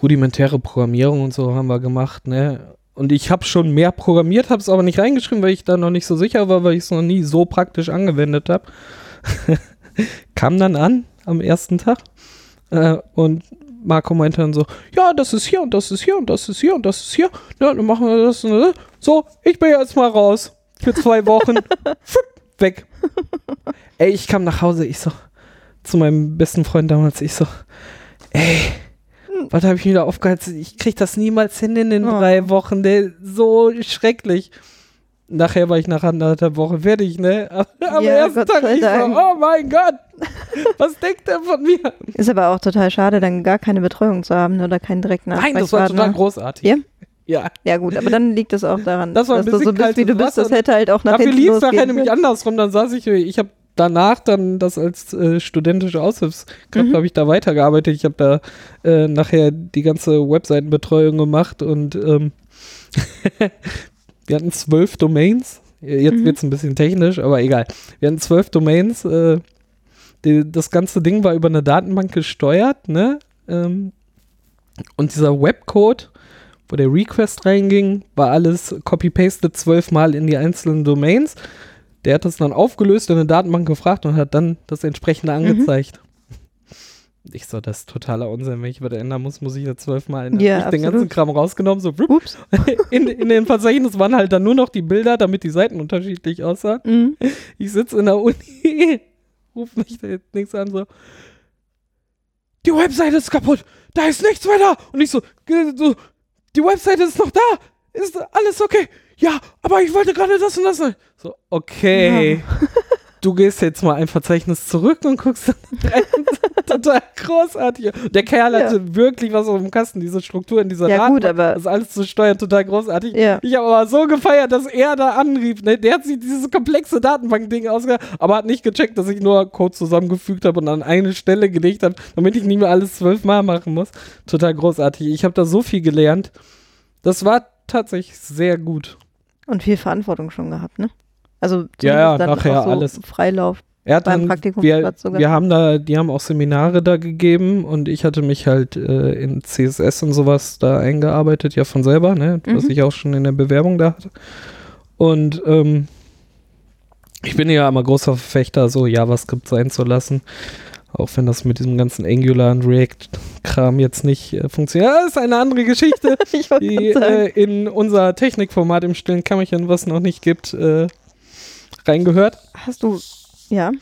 rudimentäre Programmierung und so haben wir gemacht, ne? Und ich habe schon mehr programmiert, habe es aber nicht reingeschrieben, weil ich da noch nicht so sicher war, weil ich es noch nie so praktisch angewendet habe. Kam dann an am ersten Tag äh, und Marco meinte dann so, ja, das ist hier und das ist hier und das ist hier und das ist hier. Ja, dann machen wir das. Und das. So, ich bin jetzt mal raus für zwei Wochen. Weg. Ey, ich kam nach Hause, ich so, zu meinem besten Freund damals, ich so, ey, was habe ich mir da aufgeheizt? Ich krieg das niemals hin in den Oh. drei Wochen, der so schrecklich. Nachher war ich nach anderthalb Woche fertig, ne? Am Ja, ersten Gott Tag, ich Dank. oh mein Gott, was denkt der von mir? Ist aber auch total schade, dann gar keine Betreuung zu haben oder keinen direkten Nein, das war total Ansprechpartner. großartig. Ja? Ja, Ja gut, aber dann liegt es auch daran, Das war dass du so bist, wie du bist. Das hätte halt auch nach dafür lief es nachher nämlich andersrum. Dann saß ich, ich habe danach dann das als äh, studentische Aushilfskraft, Mhm. habe ich da weitergearbeitet. Ich habe da äh, nachher die ganze Webseitenbetreuung gemacht und ähm, wir hatten zwölf Domains. Jetzt Mhm. wird es ein bisschen technisch, aber egal. Wir hatten zwölf Domains. Äh, die, das ganze Ding war über eine Datenbank gesteuert, ne? Ähm, und dieser Webcode, wo der Request reinging, war alles copy-pasted zwölfmal in die einzelnen Domains. Der hat das dann aufgelöst in eine Datenbank gefragt und hat dann das entsprechende angezeigt. Ich so, das ist totaler Unsinn. Wenn ich was ändern muss, muss ich ja zwölfmal ändern. Ja, ich hab den absolut. ganzen Kram rausgenommen, so Ups. in, in den Verzeichnis waren halt dann nur noch die Bilder, damit die Seiten unterschiedlich aussahen. Mhm. Ich sitze in der Uni, ruf mich da jetzt nichts an, so. Die Webseite ist kaputt, da ist nichts mehr da. Und ich so, "G- so die Webseite ist noch da, ist alles okay. Ja, aber ich wollte gerade das und das. So, okay. Du gehst jetzt mal ein Verzeichnis zurück und guckst. Total großartig. Der Kerl hatte wirklich was auf dem Kasten, diese Struktur in dieser Ja, gut, Datenbank, aber- Das alles zu steuern, total großartig. Ja. Ich habe aber so gefeiert, dass er da anrief. Ne? Der hat sich dieses komplexe Datenbank-Ding ausgedacht, aber hat nicht gecheckt, dass ich nur Code zusammengefügt habe und an eine Stelle gelegt habe, damit ich nicht mehr alles zwölfmal machen muss. Total großartig. Ich habe da so viel gelernt. Das war tatsächlich sehr gut. Und viel Verantwortung schon gehabt, ne? Also Ja, ja, nachher auch so alles. Freilauf. Er hat Beim dann, wir, wir haben da, die haben auch Seminare da gegeben und ich hatte mich halt äh, in CSS und sowas da eingearbeitet, ja von selber, ne, was Mhm. ich auch schon in der Bewerbung da hatte. Und ähm, ich bin ja immer großer Verfechter, so JavaScript sein zu lassen. Auch wenn das mit diesem ganzen Angular und React-Kram jetzt nicht äh, funktioniert. Ja, ist eine andere Geschichte, die äh, in unser Technikformat im stillen Kämmerchen, was noch nicht gibt, äh, reingehört. Hast du, ja.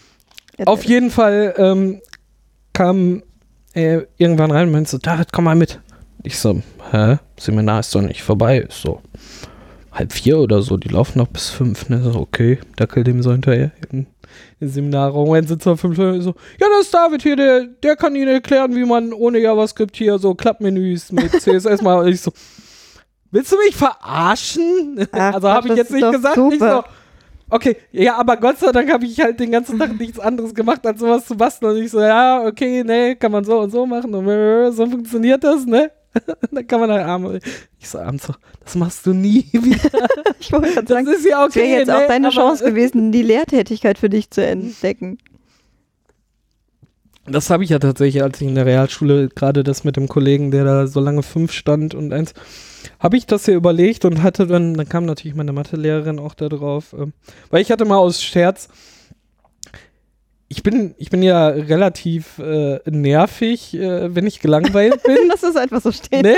Auf jeden Fall ähm, kam er irgendwann rein und meinte so, David, komm mal mit. Ich so, hä? Seminar ist doch nicht vorbei. Ist so halb vier oder so, die laufen noch bis fünf. Ne? So, okay, dackel dem so hinterher in, in Seminarraum. Dann sitzt er fünf Stunden so, ja, das ist David hier, der, der kann Ihnen erklären, wie man ohne JavaScript hier so Klappmenüs mit CSS mal. Und ich so, willst du mich verarschen? Ach, also habe ich jetzt nicht gesagt. Ich so. Okay, ja, aber Gott sei Dank habe ich halt den ganzen Tag nichts anderes gemacht, als sowas zu basteln. Und ich so, ja, okay, nee, kann man so und so machen. Und so funktioniert das, ne? Dann kann man halt abends. Ich so abends so, das machst du nie wieder. Ich wollte gerade Das sagen, ist ja das wäre okay. jetzt ne? auch deine aber, Chance gewesen, die Lehrtätigkeit für dich zu entdecken. Das habe ich ja tatsächlich, als ich in der Realschule gerade das mit dem Kollegen, der da so lange fünf stand und eins, habe ich das hier überlegt und hatte dann, dann kam natürlich meine Mathelehrerin auch da drauf, ähm, weil ich hatte mal aus Scherz, ich bin, ich bin ja relativ äh, nervig, äh, wenn ich gelangweilt bin. Lass es einfach so stehen. ne?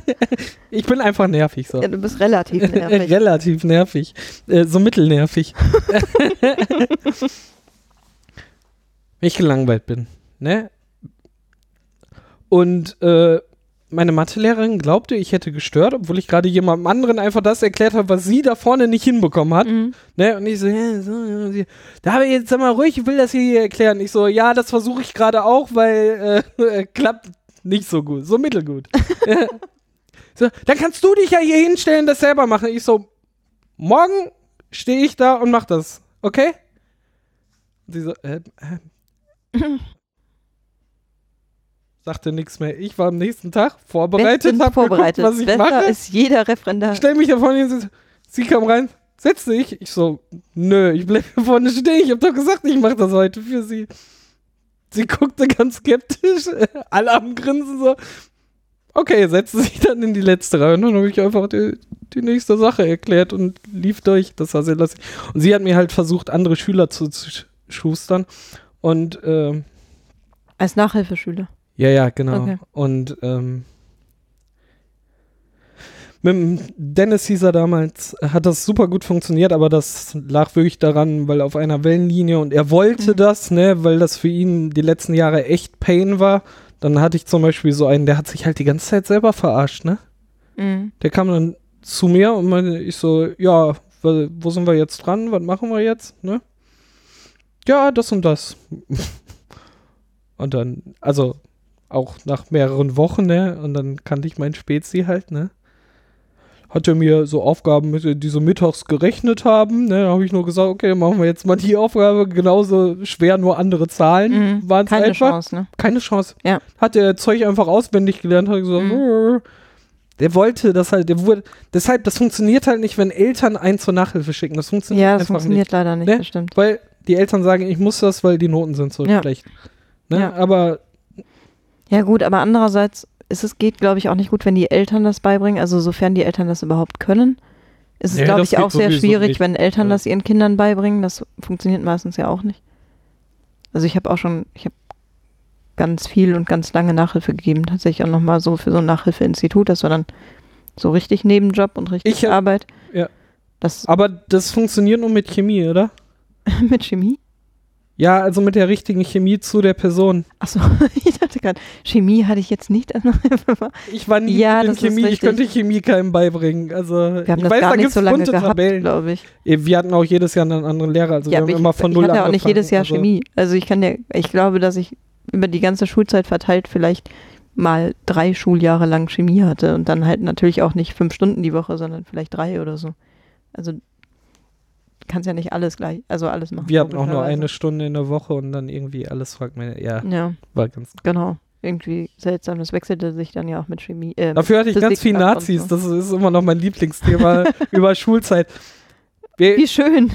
ich bin einfach nervig so. Ja, du bist relativ nervig. Relativ nervig. Äh, so mittelnervig. Wenn ich gelangweilt bin. Ne? Und äh, meine Mathelehrerin glaubte, ich hätte gestört, obwohl ich gerade jemandem anderen einfach das erklärt habe, was sie da vorne nicht hinbekommen hat. Mhm. Ne? Und ich so, ja, so, ja, sie- da habe ich jetzt sag mal ruhig, ich will das hier erklären. Ich so, ja, das versuche ich gerade auch, weil äh, klappt nicht so gut, so mittelgut. so, dann kannst du dich ja hier hinstellen, das selber machen. Ich so, morgen stehe ich da und mach das, okay? Und sie so, äh, äh. Sagte nichts mehr. Ich war am nächsten Tag vorbereitet, Bestens hab vorbereitet. geguckt, was ich Besser mache. ist jeder Referendar. Stell mich da vorne hin, sie kam rein, setz dich. Ich so, nö, ich bleib hier vorne stehen. Ich hab doch gesagt, ich mach das heute für sie. Sie guckte ganz skeptisch, alle am Grinsen so. Okay, setzte sich dann in die letzte Reihe und dann habe ich einfach die, die nächste Sache erklärt und lief durch. Das war sehr lustig. Und sie hat mir halt versucht, andere Schüler zu, zu sch- schustern. Und ähm, Als Nachhilfeschüler. Ja, ja, genau. Okay. Und ähm, mit dem Dennis hieß er damals, hat das super gut funktioniert, aber das lag wirklich daran, weil auf einer Wellenlinie und er wollte Mhm. das, ne, weil das für ihn die letzten Jahre echt Pain war. Dann hatte ich zum Beispiel so einen, der hat sich halt die ganze Zeit selber verarscht, ne? Mhm. Der kam dann zu mir und meinte, ich so, ja, wo wo sind wir jetzt dran? Was machen wir jetzt? Ne? Ja, das und das. und dann, also auch nach mehreren Wochen, ne? Und dann kannte ich meinen Spezi halt, ne? Hat er mir so Aufgaben, mit, die so mittags gerechnet haben, ne? Da habe ich nur gesagt, okay, machen wir jetzt mal die Aufgabe genauso schwer, nur andere Zahlen Mhm. waren es Keine einfach. Chance, ne? Keine Chance. Ja. Hat der Zeug einfach auswendig gelernt, hat gesagt, Mhm. der wollte das halt, der wurde, deshalb, das funktioniert halt nicht, wenn Eltern einen zur Nachhilfe schicken. Das funktioniert Ja, das funktioniert leider nicht, Ne? das stimmt. nicht. Weil die Eltern sagen, ich muss das, weil die Noten sind so Ja. schlecht. Ne? Ja. Aber Ja gut, aber andererseits ist es geht, glaube ich, auch nicht gut, wenn die Eltern das beibringen. Also sofern die Eltern das überhaupt können, ist es, Nee, glaube ich, auch sehr schwierig, nicht. wenn Eltern Ja. das ihren Kindern beibringen. Das funktioniert meistens ja auch nicht. Also ich habe auch schon, ich habe ganz viel und ganz lange Nachhilfe gegeben, tatsächlich auch nochmal so für so ein Nachhilfeinstitut. Das war dann so richtig Nebenjob und richtig Ich Arbeit. ja. Das Aber das funktioniert nur mit Chemie, oder? mit Chemie? Ja, also mit der richtigen Chemie zu der Person. Achso, ich dachte gerade, Chemie hatte ich jetzt nicht. Ich war nie Ja, in Chemie, ich könnte Chemie keinem beibringen. Also Wir haben ich das weiß, gar da nicht so lange bunte gehabt, Tabellen. glaube ich. Eh, Wir hatten auch jedes Jahr einen anderen Lehrer, also wir Ja, haben aber ich, immer von ich null hatte auch nicht jedes Jahr also, Chemie. Also ich kann ja, ich glaube, dass ich über die ganze Schulzeit verteilt vielleicht mal drei Schuljahre lang Chemie hatte und dann halt natürlich auch nicht fünf Stunden die Woche, sondern vielleicht drei oder so. Also kannst ja nicht alles gleich, also alles machen. Wir hatten auch nur eine Stunde in der Woche und dann irgendwie alles fragt man. Ja, Ja, war ganz. genau. Irgendwie seltsam. Das wechselte sich dann ja auch mit Chemie. Äh, Dafür hatte ich Physik ganz viel Nazis. so. Das ist immer noch mein Lieblingsthema über Schulzeit. Wir, Wie schön.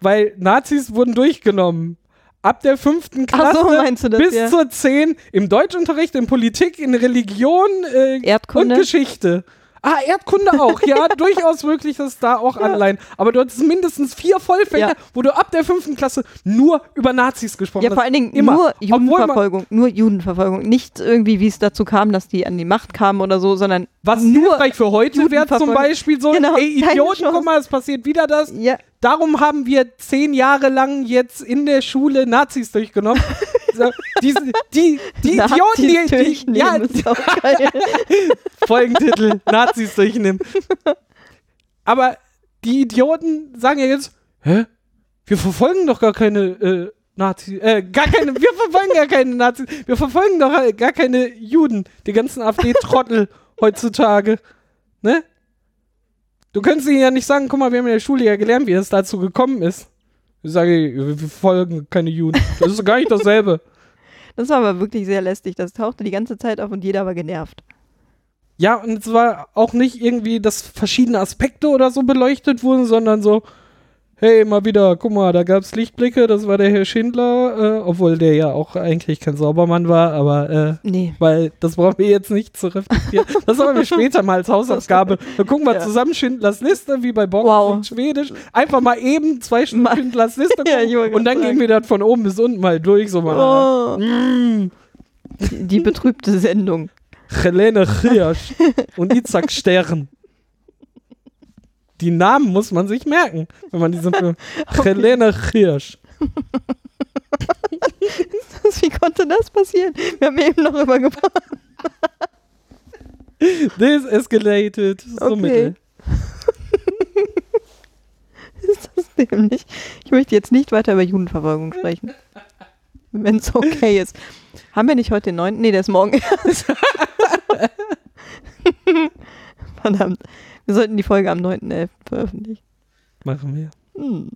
weil Nazis wurden durchgenommen. Ab der fünften Klasse so, das? bis ja. zur zehn im Deutschunterricht, in Politik, in Religion äh, und. Geschichte. Ah, Erdkunde auch. Ja, durchaus möglich, dass da auch Anleihen. Aber du hattest mindestens vier Vollfächer, Ja. wo du ab der fünften Klasse nur über Nazis gesprochen Ja, hast. vor allen Dingen Immer. nur Judenverfolgung. Nur Judenverfolgung. Nicht irgendwie, wie es dazu kam, dass die an die Macht kamen oder so, sondern Was nur. für heute wäre zum. Beispiel so, Genau, ey Idioten, guck mal, es passiert wieder das. Ja, Darum haben wir zehn Jahre lang jetzt in der Schule Nazis durchgenommen. so, diese, die, die Idioten, die, die, ja, ist auch geil. Folgentitel, Nazis durchnehmen. Aber die Idioten sagen ja jetzt, hä? Wir verfolgen doch gar keine äh, Nazis, äh, gar keine, wir verfolgen gar keine Nazis, wir verfolgen doch gar keine Juden, die ganzen AfD-Trottel heutzutage, ne? Du könntest ihnen ja nicht sagen, guck mal, wir haben in der Schule ja gelernt, wie es dazu gekommen ist. Ich sage, wir verfolgen keine Juden. Das ist gar nicht dasselbe. Das war aber wirklich sehr lästig. Das tauchte die ganze Zeit auf und jeder war genervt. Ja, und es war auch nicht irgendwie, dass verschiedene Aspekte oder so beleuchtet wurden, sondern so, hey, mal wieder, guck mal, da gab es Lichtblicke, das war der Herr Schindler, äh, obwohl der ja auch eigentlich kein Saubermann war, aber äh, Nee. weil das brauchen wir jetzt nicht zu reflektieren. Das haben wir später mal als Hausaufgabe. Dann gucken wir Ja. zusammen Schindlers Liste, wie bei Bock Wow. und Schwedisch. Einfach mal eben zwei Schindlers Liste Ja, gucken wollte und dann grad gehen wir das von oben bis unten mal durch, so mal. Oh, Mm. die, die betrübte Sendung. Helene Hirsch und Isaac Stern. Die Namen muss man sich merken, wenn man diesen Film. Helene Hirsch. Wie konnte das passieren? Wir haben eben noch übergebracht. This escalated. So Okay. mittel. Ist das dämlich? Ich möchte jetzt nicht weiter über Judenverfolgung sprechen. Wenn es okay ist. Haben wir nicht heute den 9.? Nee, der ist morgen erst. Verdammt. Wir sollten die Folge am 9.11. veröffentlichen. Machen wir. Hm,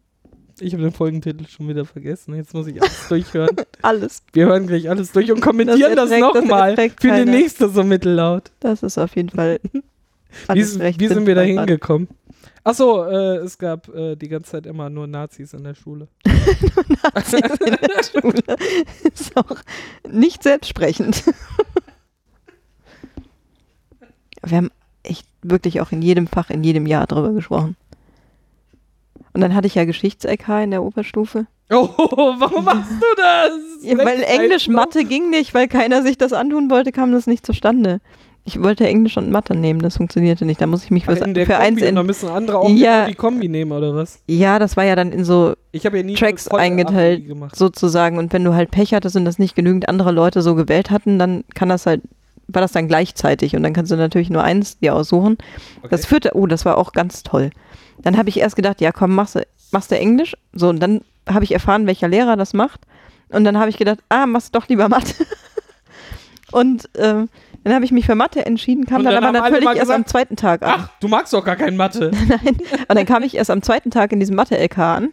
Ich habe den Folgentitel schon wieder vergessen. Jetzt muss ich alles durchhören. alles. Wir hören gleich alles durch und kommentieren das, das nochmal für die nächste so mittellaut. Das ist auf jeden Fall. Wie, recht wie sind wir da hingekommen? Achso, äh, es gab äh, die ganze Zeit immer nur Nazis in der Schule. Nazis in der Schule. Ist auch nicht selbstsprechend. Wir haben wirklich auch in jedem Fach, in jedem Jahr drüber gesprochen. Und dann hatte ich ja Geschichts-LK in der Oberstufe. Oh, warum machst du das? Ja, weil Englisch? Mathe ging nicht, weil keiner sich das antun wollte, kam das nicht zustande. Ich wollte Englisch und Mathe nehmen, das funktionierte nicht. Da muss ich mich für, in der für Kombi, eins und da in. müssen andere auch Ja. die Kombi nehmen, oder was? Ja, das war ja dann in so ja nie Tracks eingeteilt, sozusagen. Und wenn du halt Pech hattest und das nicht genügend andere Leute so gewählt hatten, dann kann das halt, war das dann gleichzeitig und dann kannst du natürlich nur eins dir aussuchen. Das Okay. führte, oh, das war auch ganz toll. Dann habe ich erst gedacht, ja komm, machst du, machst du Englisch. So, und dann habe ich erfahren, welcher Lehrer das macht. Und dann habe ich gedacht, ah, machst doch lieber Mathe. und ähm, dann habe ich mich für Mathe entschieden, kam dann, dann aber natürlich erst am gesagt, zweiten Tag an. Ach, du magst doch gar kein Mathe. Nein. Und dann kam ich erst am zweiten Tag in diesem Mathe-LK an.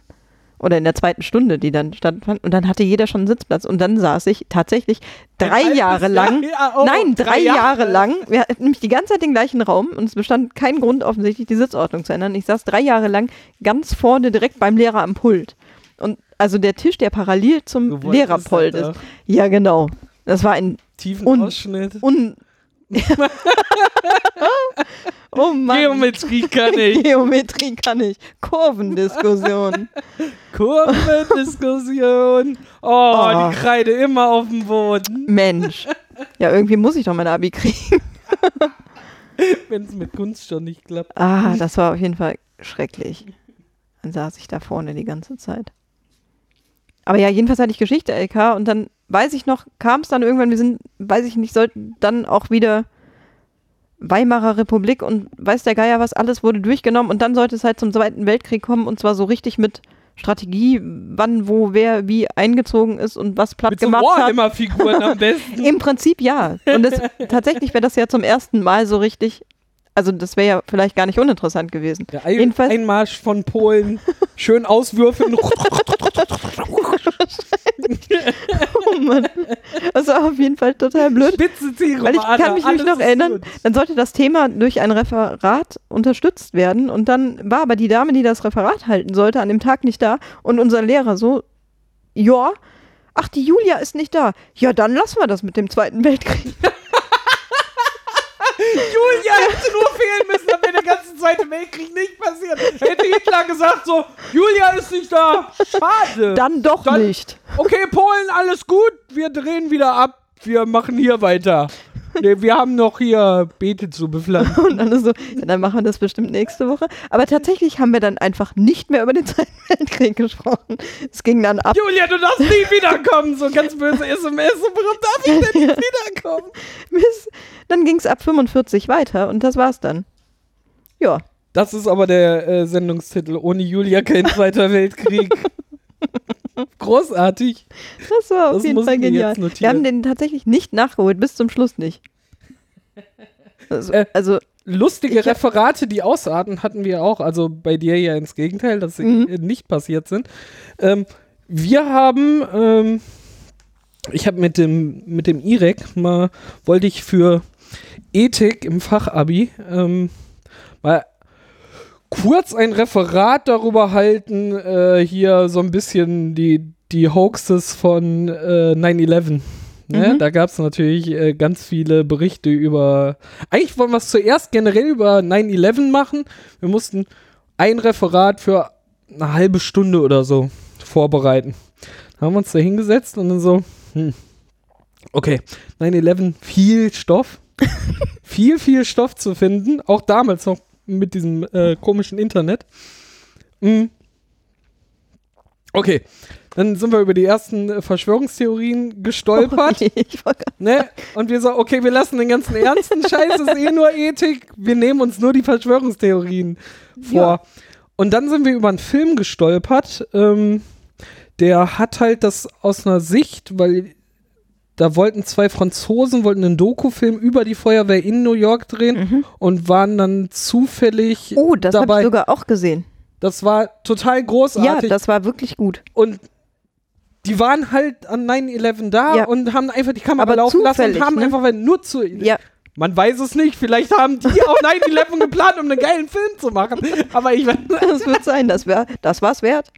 Oder in der zweiten Stunde, die dann stattfand. Und dann hatte jeder schon einen Sitzplatz. Und dann saß ich tatsächlich drei Jahre lang. Jahr? Ja, oh, nein, drei, drei Jahre. Jahre. lang. Wir hatten nämlich die ganze Zeit den gleichen Raum. Und es bestand kein Grund, offensichtlich die Sitzordnung zu ändern. Ich saß drei Jahre lang ganz vorne direkt beim Lehrer am Pult. Und also der Tisch, der parallel zum Lehrerpult halt ist. Ja, genau. Das war ein Tiefen Und- Ausschnitt. un. Oh Mann. Geometrie kann ich. Geometrie kann ich. Kurvendiskussion. Kurvendiskussion. Oh, Oh. die Kreide immer auf dem Boden. Mensch. Ja, irgendwie muss ich doch mein Abi kriegen. Wenn es mit Kunst schon nicht klappt. Ah, das war auf jeden Fall schrecklich. Dann saß ich da vorne die ganze Zeit. Aber ja, jedenfalls hatte ich Geschichte LK und dann weiß ich noch, kam es dann irgendwann, wir sind, weiß ich nicht, sollten dann auch wieder Weimarer Republik und weiß der Geier was, alles wurde durchgenommen und dann sollte es halt zum Zweiten Weltkrieg kommen und zwar so richtig mit Strategie, wann, wo, wer, wie eingezogen ist und was platt Mit so gemacht hat. Warhammer-Figuren am besten. Im Prinzip ja. Und das, tatsächlich wäre das ja zum ersten Mal so richtig, also das wäre ja vielleicht gar nicht uninteressant gewesen. Der Ein Jedenfalls- Einmarsch von Polen. Schön auswürfeln. Oh Mann. Das war auf jeden Fall total blöd. Spitze Zielgerade. Weil ich kann mich nicht noch erinnern, gut. dann sollte das Thema durch ein Referat unterstützt werden und dann war aber die Dame, die das Referat halten sollte, an dem Tag nicht da und unser Lehrer so, ja, ach, die Julia ist nicht da. Ja, dann lassen wir das mit dem Zweiten Weltkrieg. Julia hätte nur fehlen müssen, dann wäre der ganze Zweite Weltkrieg nicht passiert. Hätte Hitler gesagt so, Julia ist nicht da. Schade. Dann doch Dann- nicht. Okay, Polen, alles gut. Wir drehen wieder ab. Wir machen hier weiter. Nee, wir haben noch hier Beete zu bepflanzen. Und dann so, ja, dann machen wir das bestimmt nächste Woche. Aber tatsächlich haben wir dann einfach nicht mehr über den Zweiten Weltkrieg gesprochen. Es ging dann ab. Julia, du darfst nie wiederkommen. So ganz böse SMS. So, warum darf ich denn nicht wiederkommen? Bis, dann ging es ab 45 weiter und das war's dann. Ja, Das ist aber der äh, Sendungstitel. Ohne Julia kein Zweiter Weltkrieg. Großartig. das war auf Das jeden Fall genial. Wir haben den tatsächlich nicht nachgeholt, bis zum Schluss nicht. Also, Äh, also Lustige Referate, die ausarten, hatten wir auch. Also bei dir ja ins Gegenteil, dass sie Mhm. äh, nicht passiert sind. Ähm, wir haben, ähm, ich habe mit dem, mit dem IREC mal, wollte ich für Ethik im Fachabi ähm, mal kurz ein Referat darüber halten, äh, hier so ein bisschen die, die Hoaxes von äh, 9-11. Ne? Mhm. Da gab es natürlich äh, ganz viele Berichte über. Eigentlich wollen wir es zuerst generell über 9-11 machen. Wir mussten ein Referat für eine halbe Stunde oder so vorbereiten. Haben wir uns da hingesetzt und dann so, hm, okay, 9-11, viel Stoff. viel, viel Stoff zu finden. Auch damals noch mit diesem äh, komischen Internet. Hm. Okay, dann sind wir über die ersten äh, Verschwörungstheorien gestolpert. ich wollte Ne? Und wir so, okay, wir lassen den ganzen ernsten Scheiß, ist eh nur Ethik. Wir nehmen uns nur die Verschwörungstheorien vor. Ja. Und dann sind wir über einen Film gestolpert. Ähm, der hat halt das aus einer Sicht, weil da wollten zwei Franzosen, wollten einen Dokufilm über die Feuerwehr in New York drehen Mhm. und waren dann zufällig Oh, das habe ich sogar auch gesehen. das war total Ja, großartig. das war wirklich gut. und die waren halt an 9-11 da Ja. und haben einfach die Kamera Aber laufen lassen und haben ne? einfach nur zu. Ja, Man weiß es nicht, vielleicht haben die auch 9-11 geplant, um einen geilen Film zu machen. Aber ich weiß. das wird sein. Das, wär, das war's wert.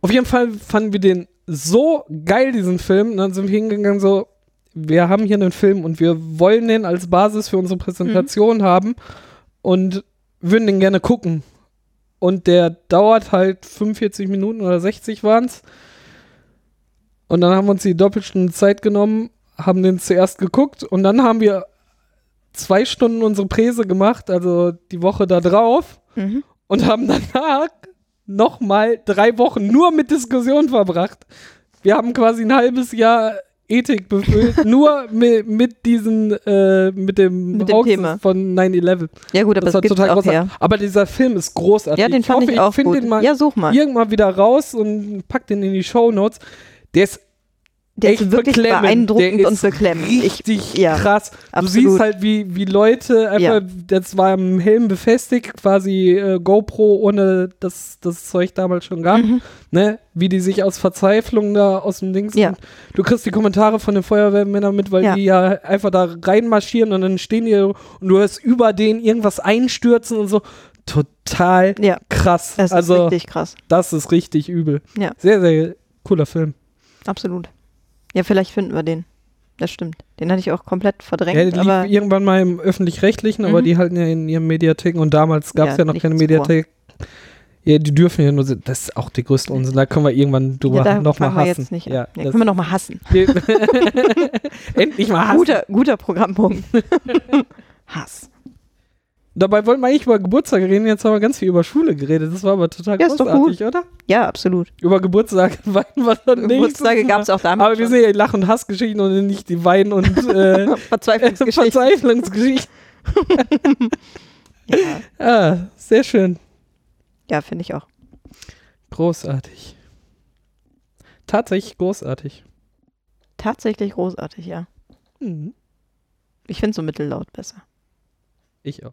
Auf jeden Fall fanden wir den so geil, diesen Film. Und dann sind wir hingegangen, so, wir haben hier einen Film und wir wollen den als Basis für unsere Präsentation haben und würden den gerne gucken. Und der dauert halt 45 Minuten oder 60 waren es. Und dann haben wir uns die Doppelstunde Zeit genommen, haben den zuerst geguckt und dann haben wir zwei Stunden unsere Präse gemacht, also die Woche da drauf Mhm. und haben danach nochmal drei Wochen nur mit Diskussion verbracht. Wir haben quasi ein halbes Jahr Ethik befüllt, nur mit, mit diesen, äh, mit dem, Mit dem Thema. von 9-11. Ja gut, aber Das das gibt's total auch her. Aber dieser Film ist großartig. Ja, den fand hoffe, ich auch finde gut. den mal ja, such mal. irgendwann wieder raus und pack den in die Show Notes. Der ist Der ist wirklich beeindruckend und beklemmend. Ich, Richtig ja, krass. Du absolut. siehst halt, wie, wie Leute einfach, Ja. das war im Helm befestigt, quasi äh, GoPro, ohne dass das Zeug damals schon gab, Mhm. ne? Wie die sich aus Verzweiflung da aus dem Dings. Ja. Du kriegst die Kommentare von den Feuerwehrmännern mit, weil die ja einfach da reinmarschieren und dann stehen die und du hörst über denen irgendwas einstürzen und so. Total ja, krass. es also, ist richtig krass. das ist richtig übel. Ja. Sehr, sehr cooler Film. Absolut. Ja, vielleicht finden wir den. Das stimmt. Den hatte ich auch komplett verdrängt, Ja, die lief aber irgendwann mal im öffentlich-rechtlichen, aber Mhm. die halten ja in ihren Mediatheken und damals gab es Ja, ja, noch keine nichts vor. Mediathek. Ja, die dürfen ja nur, das ist auch der größte Unsinn, da können wir irgendwann drüber ja, nochmal hassen. jetzt nicht ja, das- können wir noch mal hassen. Endlich mal hassen. Guter, guter Programmpunkt. Hass. Dabei wollten wir eigentlich über Geburtstage reden, jetzt haben wir ganz viel über Schule geredet. Das war aber total Ja, großartig, oder? Ja, absolut. Über Geburtstage weinen wir dann nicht. Geburtstage gab es auch damals. Aber wir sind ja die Lach- und Hassgeschichten und nicht die Wein- und äh, schon. Verzweiflungsgeschichte. Verzweiflungsgeschichten. ja, Ah, sehr schön. ja finde ich auch. Großartig. Tatsächlich großartig. Tatsächlich großartig, ja. Mhm. Ich finde so mittellaut besser. Ich auch.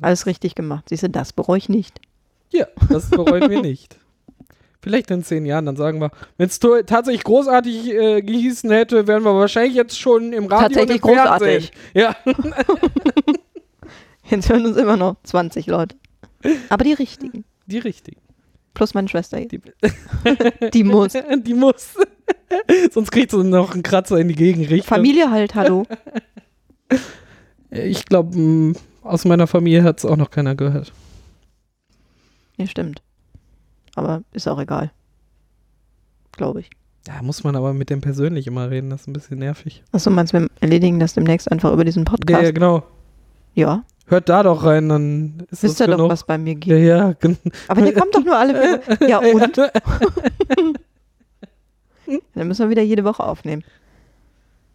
Alles richtig gemacht. Siehst du, das bereue ich nicht. Ja, das bereuen wir nicht. Vielleicht in zehn Jahren, dann sagen wir, wenn es tatsächlich großartig äh, gehießen hätte, wären wir wahrscheinlich jetzt schon im Radio Tatsächlich und im großartig. Ja, Jetzt hören uns immer noch 20 Leute. Aber die richtigen. die richtigen. Plus meine Schwester. Die, Die muss. die muss. Sonst kriegt sie noch einen Kratzer in die Gegenrichtung. Familie halt, hallo. Ich glaube, aus meiner Familie hat es auch noch keiner gehört. Ja, stimmt. Aber ist auch egal. Glaube ich. Da muss man aber mit dem persönlich immer reden, das ist ein bisschen nervig. Achso, meinst du, wir erledigen das demnächst einfach über diesen Ja, Podcast? ja, genau. Ja. Hört da doch rein, dann ist Wisst das ihr doch, genug. was bei mir ja, geht. ja, genau. Aber der kommt doch nur alle wieder. Ja, und? Dann müssen wir wieder jede Woche aufnehmen.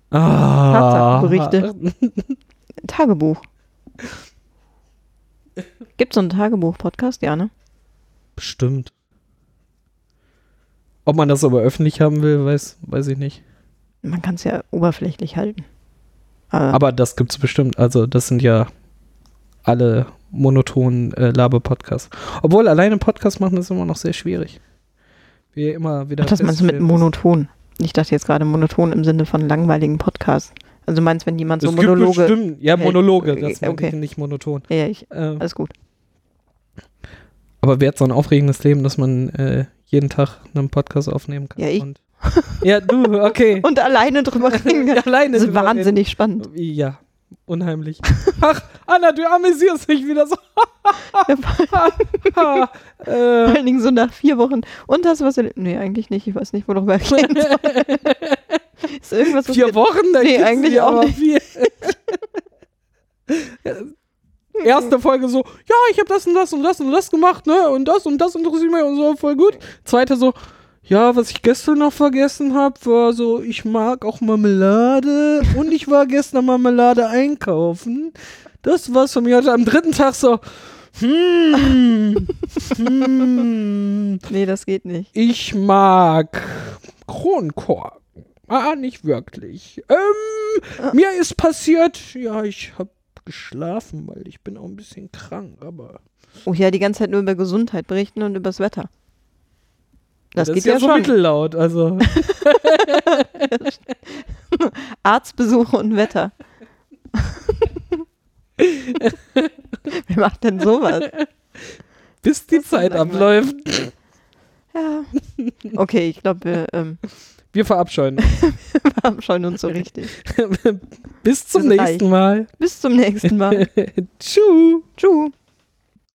Ah. Tatsachenberichte. Tagebuch. Gibt es so einen Tagebuch-Podcast? Ja, ne? Bestimmt. Ob man das aber öffentlich haben will, weiß, weiß ich nicht. Man kann es ja oberflächlich halten. Aber, Aber das gibt's bestimmt. Also, das sind ja alle monotonen äh, Laber-Podcasts. Obwohl, alleine Podcast machen ist immer noch sehr schwierig. Wie immer wieder. Ach, das meinst du mit monoton? Ich dachte jetzt gerade monoton im Sinne von langweiligen Podcast. Also meinst wenn jemand so Es gibt Monologe. bestimmt, ja, hält. Monologe, das Okay. okay. ich nicht monoton. Ja, ich, Äh, alles gut. aber wer hat so ein aufregendes Leben, dass man äh, jeden Tag einen Podcast aufnehmen kann? Ja, ich. Ja, du, okay. Und alleine drüber reden. Ja, alleine Das ist wahnsinnig spannend. reden. Ja, unheimlich. Ach, Anna, du amüsierst dich wieder so. Ja, vor äh, allen Dingen so nach vier Wochen. Und hast du was erlebt? Nee, eigentlich nicht. Ich weiß nicht, worüber ich reden soll. Ist irgendwas was vier Wochen? Dann Nee, eigentlich auch nicht. Vier. Ja, Erste Folge so, ja, ich habe das und das und das und das gemacht, ne? Und das und das interessiert mich und so, voll gut. Zweite so, ja, was ich gestern noch vergessen habe, war so, ich mag auch Marmelade und ich war gestern Marmelade einkaufen. Das war's von mir heute. Am dritten Tag so, hm, hm, Nee, das geht nicht. ich mag Kronkorken. Ah, nicht wirklich. Ähm, mir ist passiert, ja, ich habe geschlafen, weil ich bin auch ein bisschen krank, aber Oh ja, die ganze Zeit nur über Gesundheit berichten und übers Wetter. Das, geht ist ja, so schon. mittellaut, also Arztbesuche und Wetter. Wer macht denn sowas? bis die ist Zeit abläuft. Ja. Okay, ich glaube, wir ähm, Wir verabscheuen uns. verabscheuen uns so richtig. bis zum nächsten Mal. Bis zum nächsten Mal. Tschüss. Tschüss.